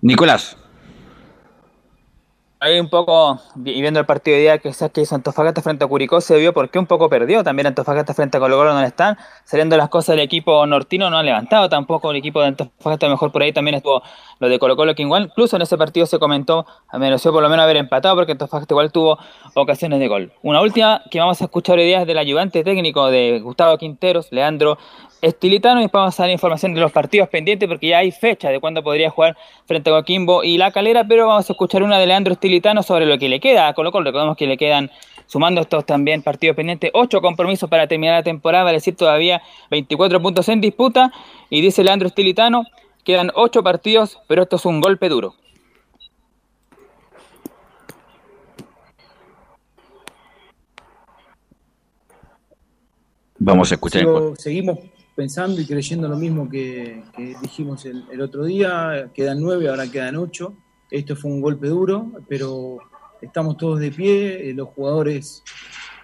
Nicolás.
Ahí un poco, y viendo el partido de día que que hizo Antofagasta frente a Curicó, se vio por qué un poco perdió. También Antofagasta frente a Colo Colo no le están. Saliendo las cosas del equipo nortino no han levantado tampoco el equipo de Antofagasta. Mejor por ahí también estuvo lo de Colo Colo que igual, incluso en ese partido se comentó, mereció por lo menos haber empatado porque Antofagasta igual tuvo ocasiones de gol. Una última que vamos a escuchar hoy día es del ayudante técnico de Gustavo Quinteros, Leandro Estilitano, y vamos a dar información de los partidos pendientes porque ya hay fecha de cuándo podría jugar frente a Coquimbo y La Calera, pero vamos a escuchar una de Leandro Estilitano sobre lo que le queda a Colo Colo. Recordemos que le quedan, sumando estos también partidos pendientes, ocho compromisos para terminar la temporada, vale decir todavía 24 puntos en disputa, y dice Leandro Estilitano, quedan ocho partidos, pero esto es un golpe duro.
Vamos a escuchar.
Sigo- seguimos pensando y creyendo lo mismo que, dijimos el, otro día. Quedan nueve, ahora quedan ocho. Esto fue un golpe duro, pero estamos todos de pie. eh, Los jugadores,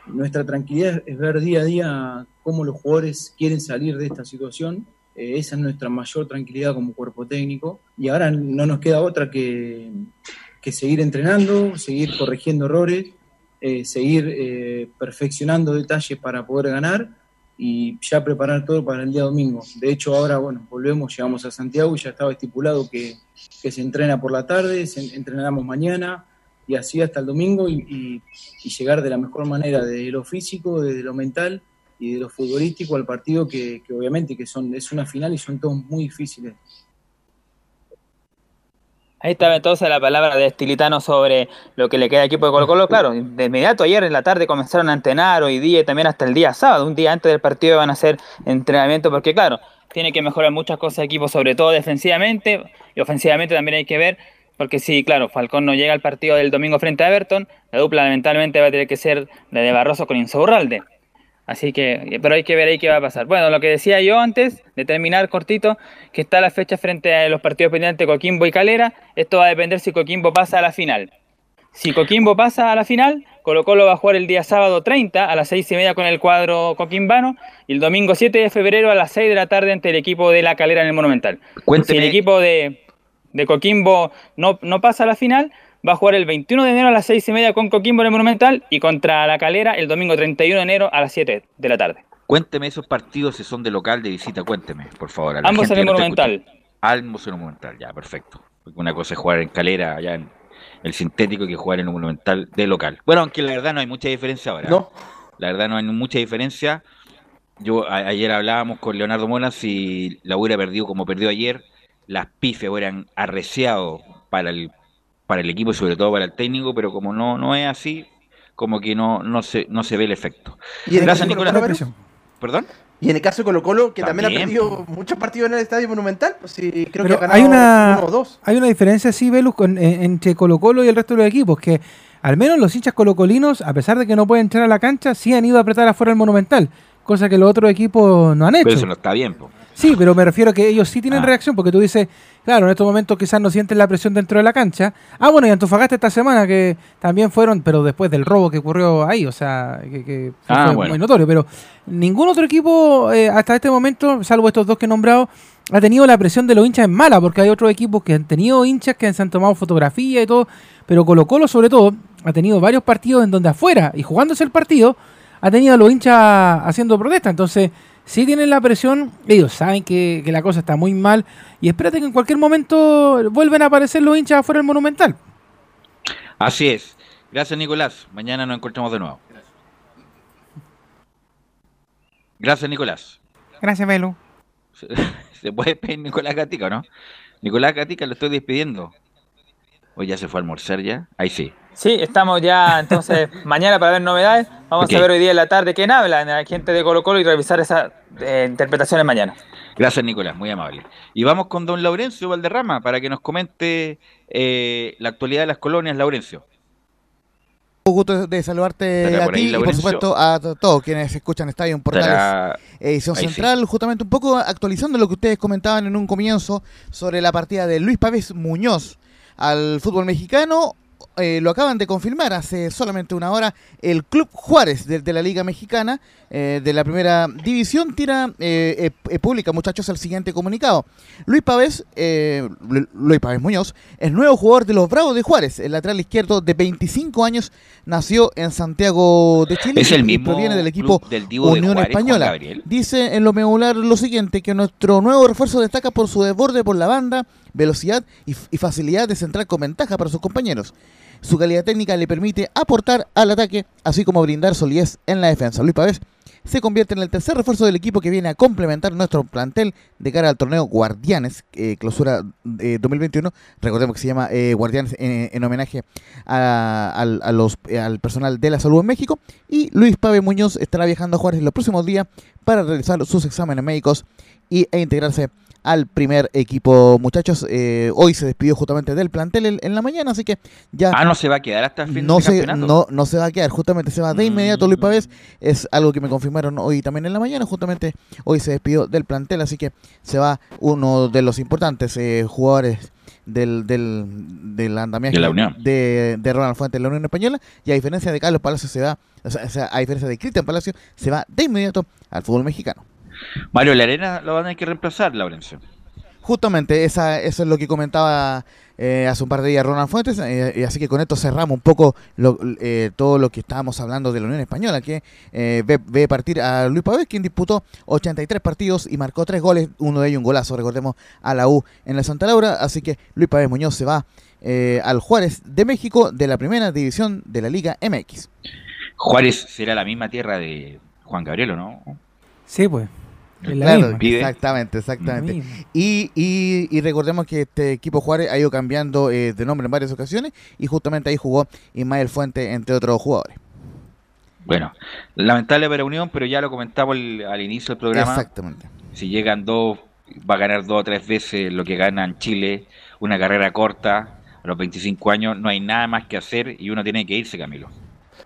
nuestra tranquilidad es ver día a día cómo los jugadores quieren salir de esta situación. Eh, esa es nuestra mayor tranquilidad como cuerpo técnico. Y ahora no nos queda otra que, que seguir entrenando, seguir corrigiendo errores, eh, seguir perfeccionando detalles para poder ganar y ya preparar todo para el día domingo. De hecho, ahora, bueno, volvemos, llegamos a Santiago y ya estaba estipulado que, que se entrena por la tarde, se entrenamos mañana y así hasta el domingo y, y- llegar de la mejor manera de lo físico, de lo mental y de lo futbolístico al partido que, que obviamente que son es una final y son todos muy difíciles.
Ahí estaba entonces la palabra de Estilitano sobre lo que le queda al equipo de Colo Colo. Claro, de inmediato ayer en la tarde comenzaron a entrenar, hoy día y también hasta el día sábado, un día antes del partido van a hacer entrenamiento porque claro, tiene que mejorar muchas cosas el equipo, sobre todo defensivamente y ofensivamente también hay que ver, porque si, claro, Falcón no llega al partido del domingo frente a Everton, la dupla lamentablemente va a tener que ser la de Barroso con Insaurralde. Así que, pero hay que ver ahí qué va a pasar. Bueno, lo que decía yo antes, de terminar cortito, que está la fecha frente a los partidos pendientes Coquimbo y Calera. Esto va a depender si Coquimbo pasa a la final. Si Coquimbo pasa a la final, Colo Colo va a jugar el día sábado 30 a las 6 y media con el cuadro coquimbano y el domingo 7 de febrero a las 6 de la tarde ante el equipo de la Calera en el Monumental.
Cuénteme-
Si el equipo de, de Coquimbo no, no pasa a la final, va a jugar el 21 de enero a las 6 y media con Coquimbo en el Monumental y contra la Calera el domingo 31 de enero a las 7 de la tarde.
Cuénteme esos partidos si son de local, de visita, cuénteme, por favor. a la
Ambos
gente
en el Monumental.
Ambos en el Monumental, ya, perfecto. Porque una cosa es jugar en calera, allá en el sintético, que jugar en un Monumental de local. Bueno, aunque la verdad no hay mucha diferencia ahora.
No.
La verdad no hay mucha diferencia. Yo a- ayer hablábamos con Leonardo Mona si la hubiera perdido como perdió ayer, las pifes hubieran arreciado para el para el equipo y sobre todo para el técnico, pero como no no es así, como que no no se no se ve el efecto.
¿Y en el
Gracias,
caso de
Nicolás. ¿Perdón?
Y en el caso de Colo Colo, que también,
También,
ha perdido muchos partidos en el Estadio Monumental, pues sí, creo que ha ganado
hay una,
uno o dos.
hay una diferencia, sí, Velus, con- en- entre Colo Colo y el resto de los equipos, que al menos los hinchas colocolinos, a pesar de que no pueden entrar a la cancha, sí han ido a apretar afuera el Monumental, cosa que los otros equipos no han hecho.
Pero eso no está bien, po.
Sí, Sí, pero me refiero a que ellos sí tienen
Ah.
reacción, porque tú dices, claro, en estos momentos quizás no sienten la presión dentro de la cancha. Ah, bueno, y Antofagasta esta semana que también fueron, pero después del robo que ocurrió ahí, o sea, que, que
Ah,
fue
bueno.
muy notorio. Pero ningún otro equipo eh, hasta este momento, salvo estos dos que he nombrado, ha tenido la presión de los hinchas en mala, porque hay otros equipos que han tenido hinchas que se han tomado fotografía y todo, pero Colo Colo sobre todo ha tenido varios partidos en donde afuera y jugándose el partido ha tenido a los hinchas haciendo protesta. Entonces, si tienen la presión, ellos saben que, que la cosa está muy mal y espérate que en cualquier momento vuelven a aparecer los hinchas afuera del Monumental.
Así es. Gracias, Nicolás. Mañana nos encontramos de nuevo. Gracias, Nicolás.
Gracias, Melu.
¿Se puede despedir Nicolás Gatica no? Nicolás Gatica, lo estoy despidiendo. ¿O ya se fue a almorzar ya? Ahí sí.
Sí, estamos ya entonces mañana para ver novedades. Vamos a ver hoy día en la tarde quién habla, la gente de Colo Colo y revisar esas eh, interpretaciones mañana.
Gracias, Nicolás, muy amable. Y vamos con don Laurencio Valderrama para que nos comente eh, la actualidad de las colonias, Laurencio.
Un gusto de saludarte
¿Estará
a
por
ti
ahí,
y por supuesto a to- todos quienes escuchan Estadio en Portales
Estará-
edición
Ahí sí.
central, justamente un poco actualizando lo que ustedes comentaban en un comienzo sobre la partida de Luis Pávez Muñoz al fútbol mexicano. Eh, lo acaban de confirmar hace solamente una hora. El Club Juárez de, de la Liga Mexicana eh, de la Primera División tira, eh, eh, eh, publica, muchachos, el siguiente comunicado. Luis Pávez, eh, Lu- Luis Pávez Muñoz, es nuevo jugador de los Bravos de Juárez. El lateral izquierdo de 25 años nació en Santiago de Chile
Es el mismo
proviene del equipo
club del Divo de
Unión
Juárez,
Española. Dice en lo medular lo siguiente, que nuestro nuevo refuerzo destaca por su desborde por la banda, velocidad y, y facilidad de centrar con ventaja para sus compañeros. Su calidad técnica le permite aportar al ataque, así como brindar solidez en la defensa. Luis Pavés se convierte en el tercer refuerzo del equipo que viene a complementar nuestro plantel de cara al torneo Guardianes, eh, clausura eh, 2021. Recordemos que se llama eh, Guardianes en, en homenaje eh, al personal de la salud en México. Y Luis Pave Muñoz estará viajando a Juárez los próximos días para realizar sus exámenes médicos y, e integrarse al primer equipo. Muchachos, eh, hoy se despidió justamente del plantel en, en la mañana, así que ya
Ah, no se va a quedar hasta el fin
no
de
se,
campeonato.
no, no se va a quedar, justamente se va de inmediato Luis Pavés, es algo que me confirmaron hoy también en la mañana, justamente hoy se despidió del plantel, así que se va uno de los importantes eh, jugadores del, del, del andamiaje
De la Unión.
de, de Ronald Fuentes de la Unión Española, y a diferencia de Carlos Palacios se va, o sea, a diferencia de Cristian Palacios, se va de inmediato al fútbol mexicano.
Mario Larena lo van a tener que reemplazar, Laurencio.
Justamente, esa, eso es lo que comentaba eh, hace un par de días Ronald Fuentes, eh, y así que con esto cerramos un poco lo- eh, todo lo que estábamos hablando de la Unión Española, que eh, ve, ve partir a Luis Pavés, quien disputó 83 partidos y marcó tres goles, uno de ellos un golazo, recordemos, a la U en la Santa Laura, así que Luis Pavés Muñoz se va eh, al Juárez de México de la primera división de la Liga MX.
Juárez será la misma tierra de Juan Gabriel, ¿o no?
Sí, pues.
Claro,
misma.
Exactamente, exactamente. Y, y, y recordemos que este equipo Juárez ha ido cambiando eh, de nombre en varias ocasiones y justamente ahí jugó Ismael Fuente, entre otros jugadores.
Bueno, lamentable para Unión, pero ya lo comentamos el- al inicio del programa.
Exactamente.
Si llegan dos, va a ganar dos o tres veces lo que gana en Chile, una carrera corta, a los 25 años, no hay nada más que hacer y uno tiene que irse, Camilo.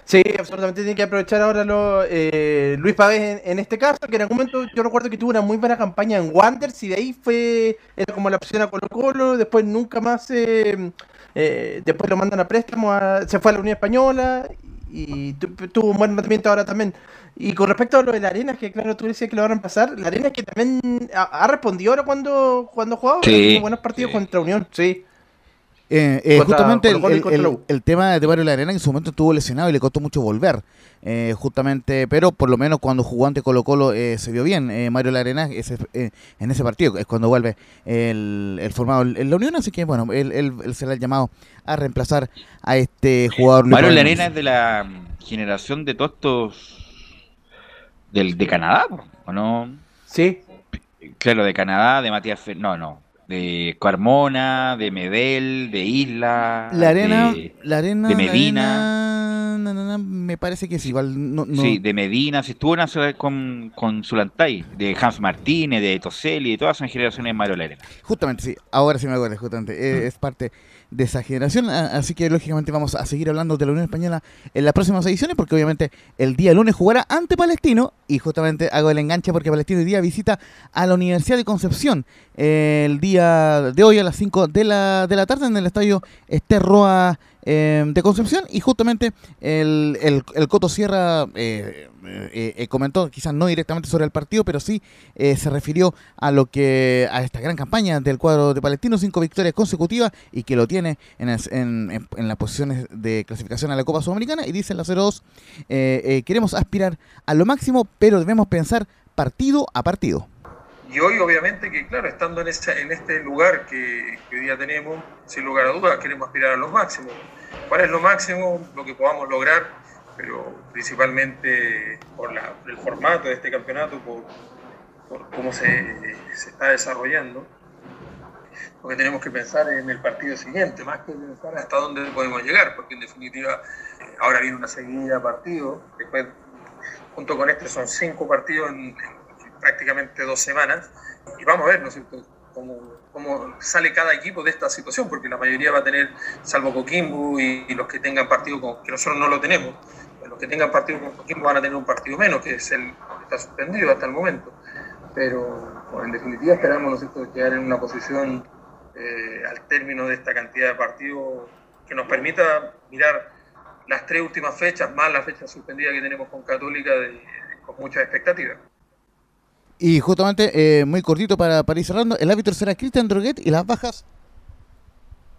Sí, absolutamente tiene que aprovechar ahora lo, eh, Luis Pavés en, en este caso, que en algún momento yo recuerdo que tuvo una muy buena campaña en Wanderers y de ahí fue, era como la opción a Colo Colo, después nunca más, eh, eh, después lo mandan a préstamo, a- se fue a la Unión Española y tu- tuvo un buen rendimiento ahora también. Y con respecto a lo de la Arena, que claro, tú decías que lo van a pasar, la Arena que también ha, ha respondido ahora cuando, cuando jugaba,
Sí,
ha tenido buenos partidos contra Unión, sí.
Eh, eh, justamente el,
la
tema de Mario Larena en su momento estuvo lesionado y le costó mucho volver. Eh, justamente, pero por lo menos cuando jugó ante Colo Colo eh, se vio bien eh, Mario Larena ese, eh, en ese partido, es cuando vuelve el, el formado en la Unión, así que bueno, él, él- él será el llamado a reemplazar a este jugador.
Mario Larena
Núñez.
es de la mm, generación de todos estos del, de Canadá, ¿o no?
Sí.
Claro, de Canadá, de Matías Fer- no, no, de Carmona, de Medel, de Isla,
La Arena,
de,
la arena,
de
la
Medina.
arena, na, na, na, Medina, me parece que es igual. No, no-
Sí, de Medina, si estuvo en la- con, con Zulantay, de Hans Martínez, de Toselli, de todas esas generaciones maroleras.
Justamente, sí, ahora sí me acuerdo, justamente. eh, Es parte de esa generación, así que lógicamente vamos a seguir hablando de la Unión Española en las próximas ediciones, porque obviamente el día lunes jugará ante Palestino, y justamente hago el enganche porque Palestino hoy día visita a la Universidad de Concepción. El día de hoy a las 5 de la, de la tarde en el estadio Esterroa eh, de Concepción, y justamente el, el, el Coto Sierra eh, eh, eh, comentó, quizás no directamente sobre el partido, pero sí eh, se refirió a lo que a esta gran campaña del cuadro de Palestino, cinco victorias consecutivas y que lo tiene en, en, en- en las posiciones de clasificación a la Copa Sudamericana y dice en la 02, eh, eh, queremos aspirar a lo máximo, pero debemos pensar partido a partido.
Y hoy, obviamente, que claro, estando en, esa- en este lugar que, hoy día tenemos, sin lugar a dudas, queremos aspirar a los máximos. ¿Cuál es lo máximo? Lo que podamos lograr, pero principalmente por la- el formato de este campeonato, por, cómo se, se está desarrollando. Lo que tenemos que pensar en el partido siguiente, más que pensar hasta dónde podemos llegar, porque en definitiva eh, ahora viene una seguida de después junto con este son cinco partidos en, en prácticamente dos semanas. Y vamos a ver, ¿no es cierto?, cómo, cómo sale cada equipo de esta situación, porque la mayoría va a tener, salvo Coquimbo y, y los que tengan partido con, que nosotros no lo tenemos, los que tengan partido con Coquimbo van a tener un partido menos, que es el que está suspendido hasta el momento. Pero en definitiva esperamos, ¿no es cierto?, quedar en una posición eh, al término de esta cantidad de partidos que nos permita mirar las tres últimas fechas, más la fecha suspendida que tenemos con Católica, de- con muchas expectativas.
Y justamente, eh, muy cortito para, para ir cerrando, el árbitro será Cristian Droguet y las bajas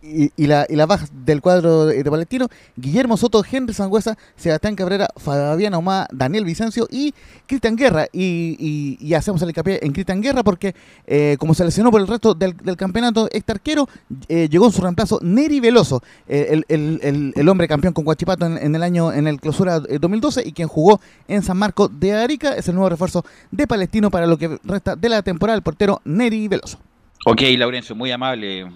y, y, la, y las bajas del cuadro de, Palestino, Guillermo Soto, Henry Sangüesa, Sebastián Cabrera, Fabián Ahumada, Daniel Vicencio y Cristian Guerra. Y, y- hacemos el hincapié en Cristian Guerra porque, eh, como se lesionó por el resto del, del campeonato, este arquero eh, llegó en su reemplazo Neri Veloso, eh, el, el- el- hombre campeón con Guachipato en, en el año en el clausura eh, 2012 y quien jugó en San Marcos de Arica. Es el nuevo refuerzo de Palestino para lo que resta de la temporada, el portero Neri Veloso.
Ok, Laurencio, muy amable,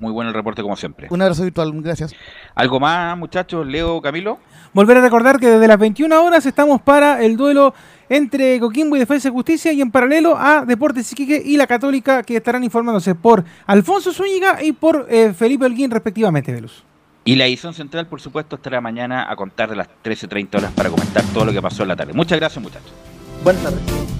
muy bueno el reporte como siempre.
Un abrazo virtual, gracias.
¿Algo más, muchachos? Leo, Camilo.
Volver a recordar que desde las 21 horas estamos para el duelo entre Coquimbo y Defensa y Justicia y en paralelo a Deportes Iquique y la Católica que estarán informándose por Alfonso Zúñiga y por eh, Felipe Holguín respectivamente, Velus.
Y la edición central, por supuesto, estará mañana a contar de las 13.30 horas para comentar todo lo que pasó en la tarde. Muchas gracias, muchachos.
Buenas tardes.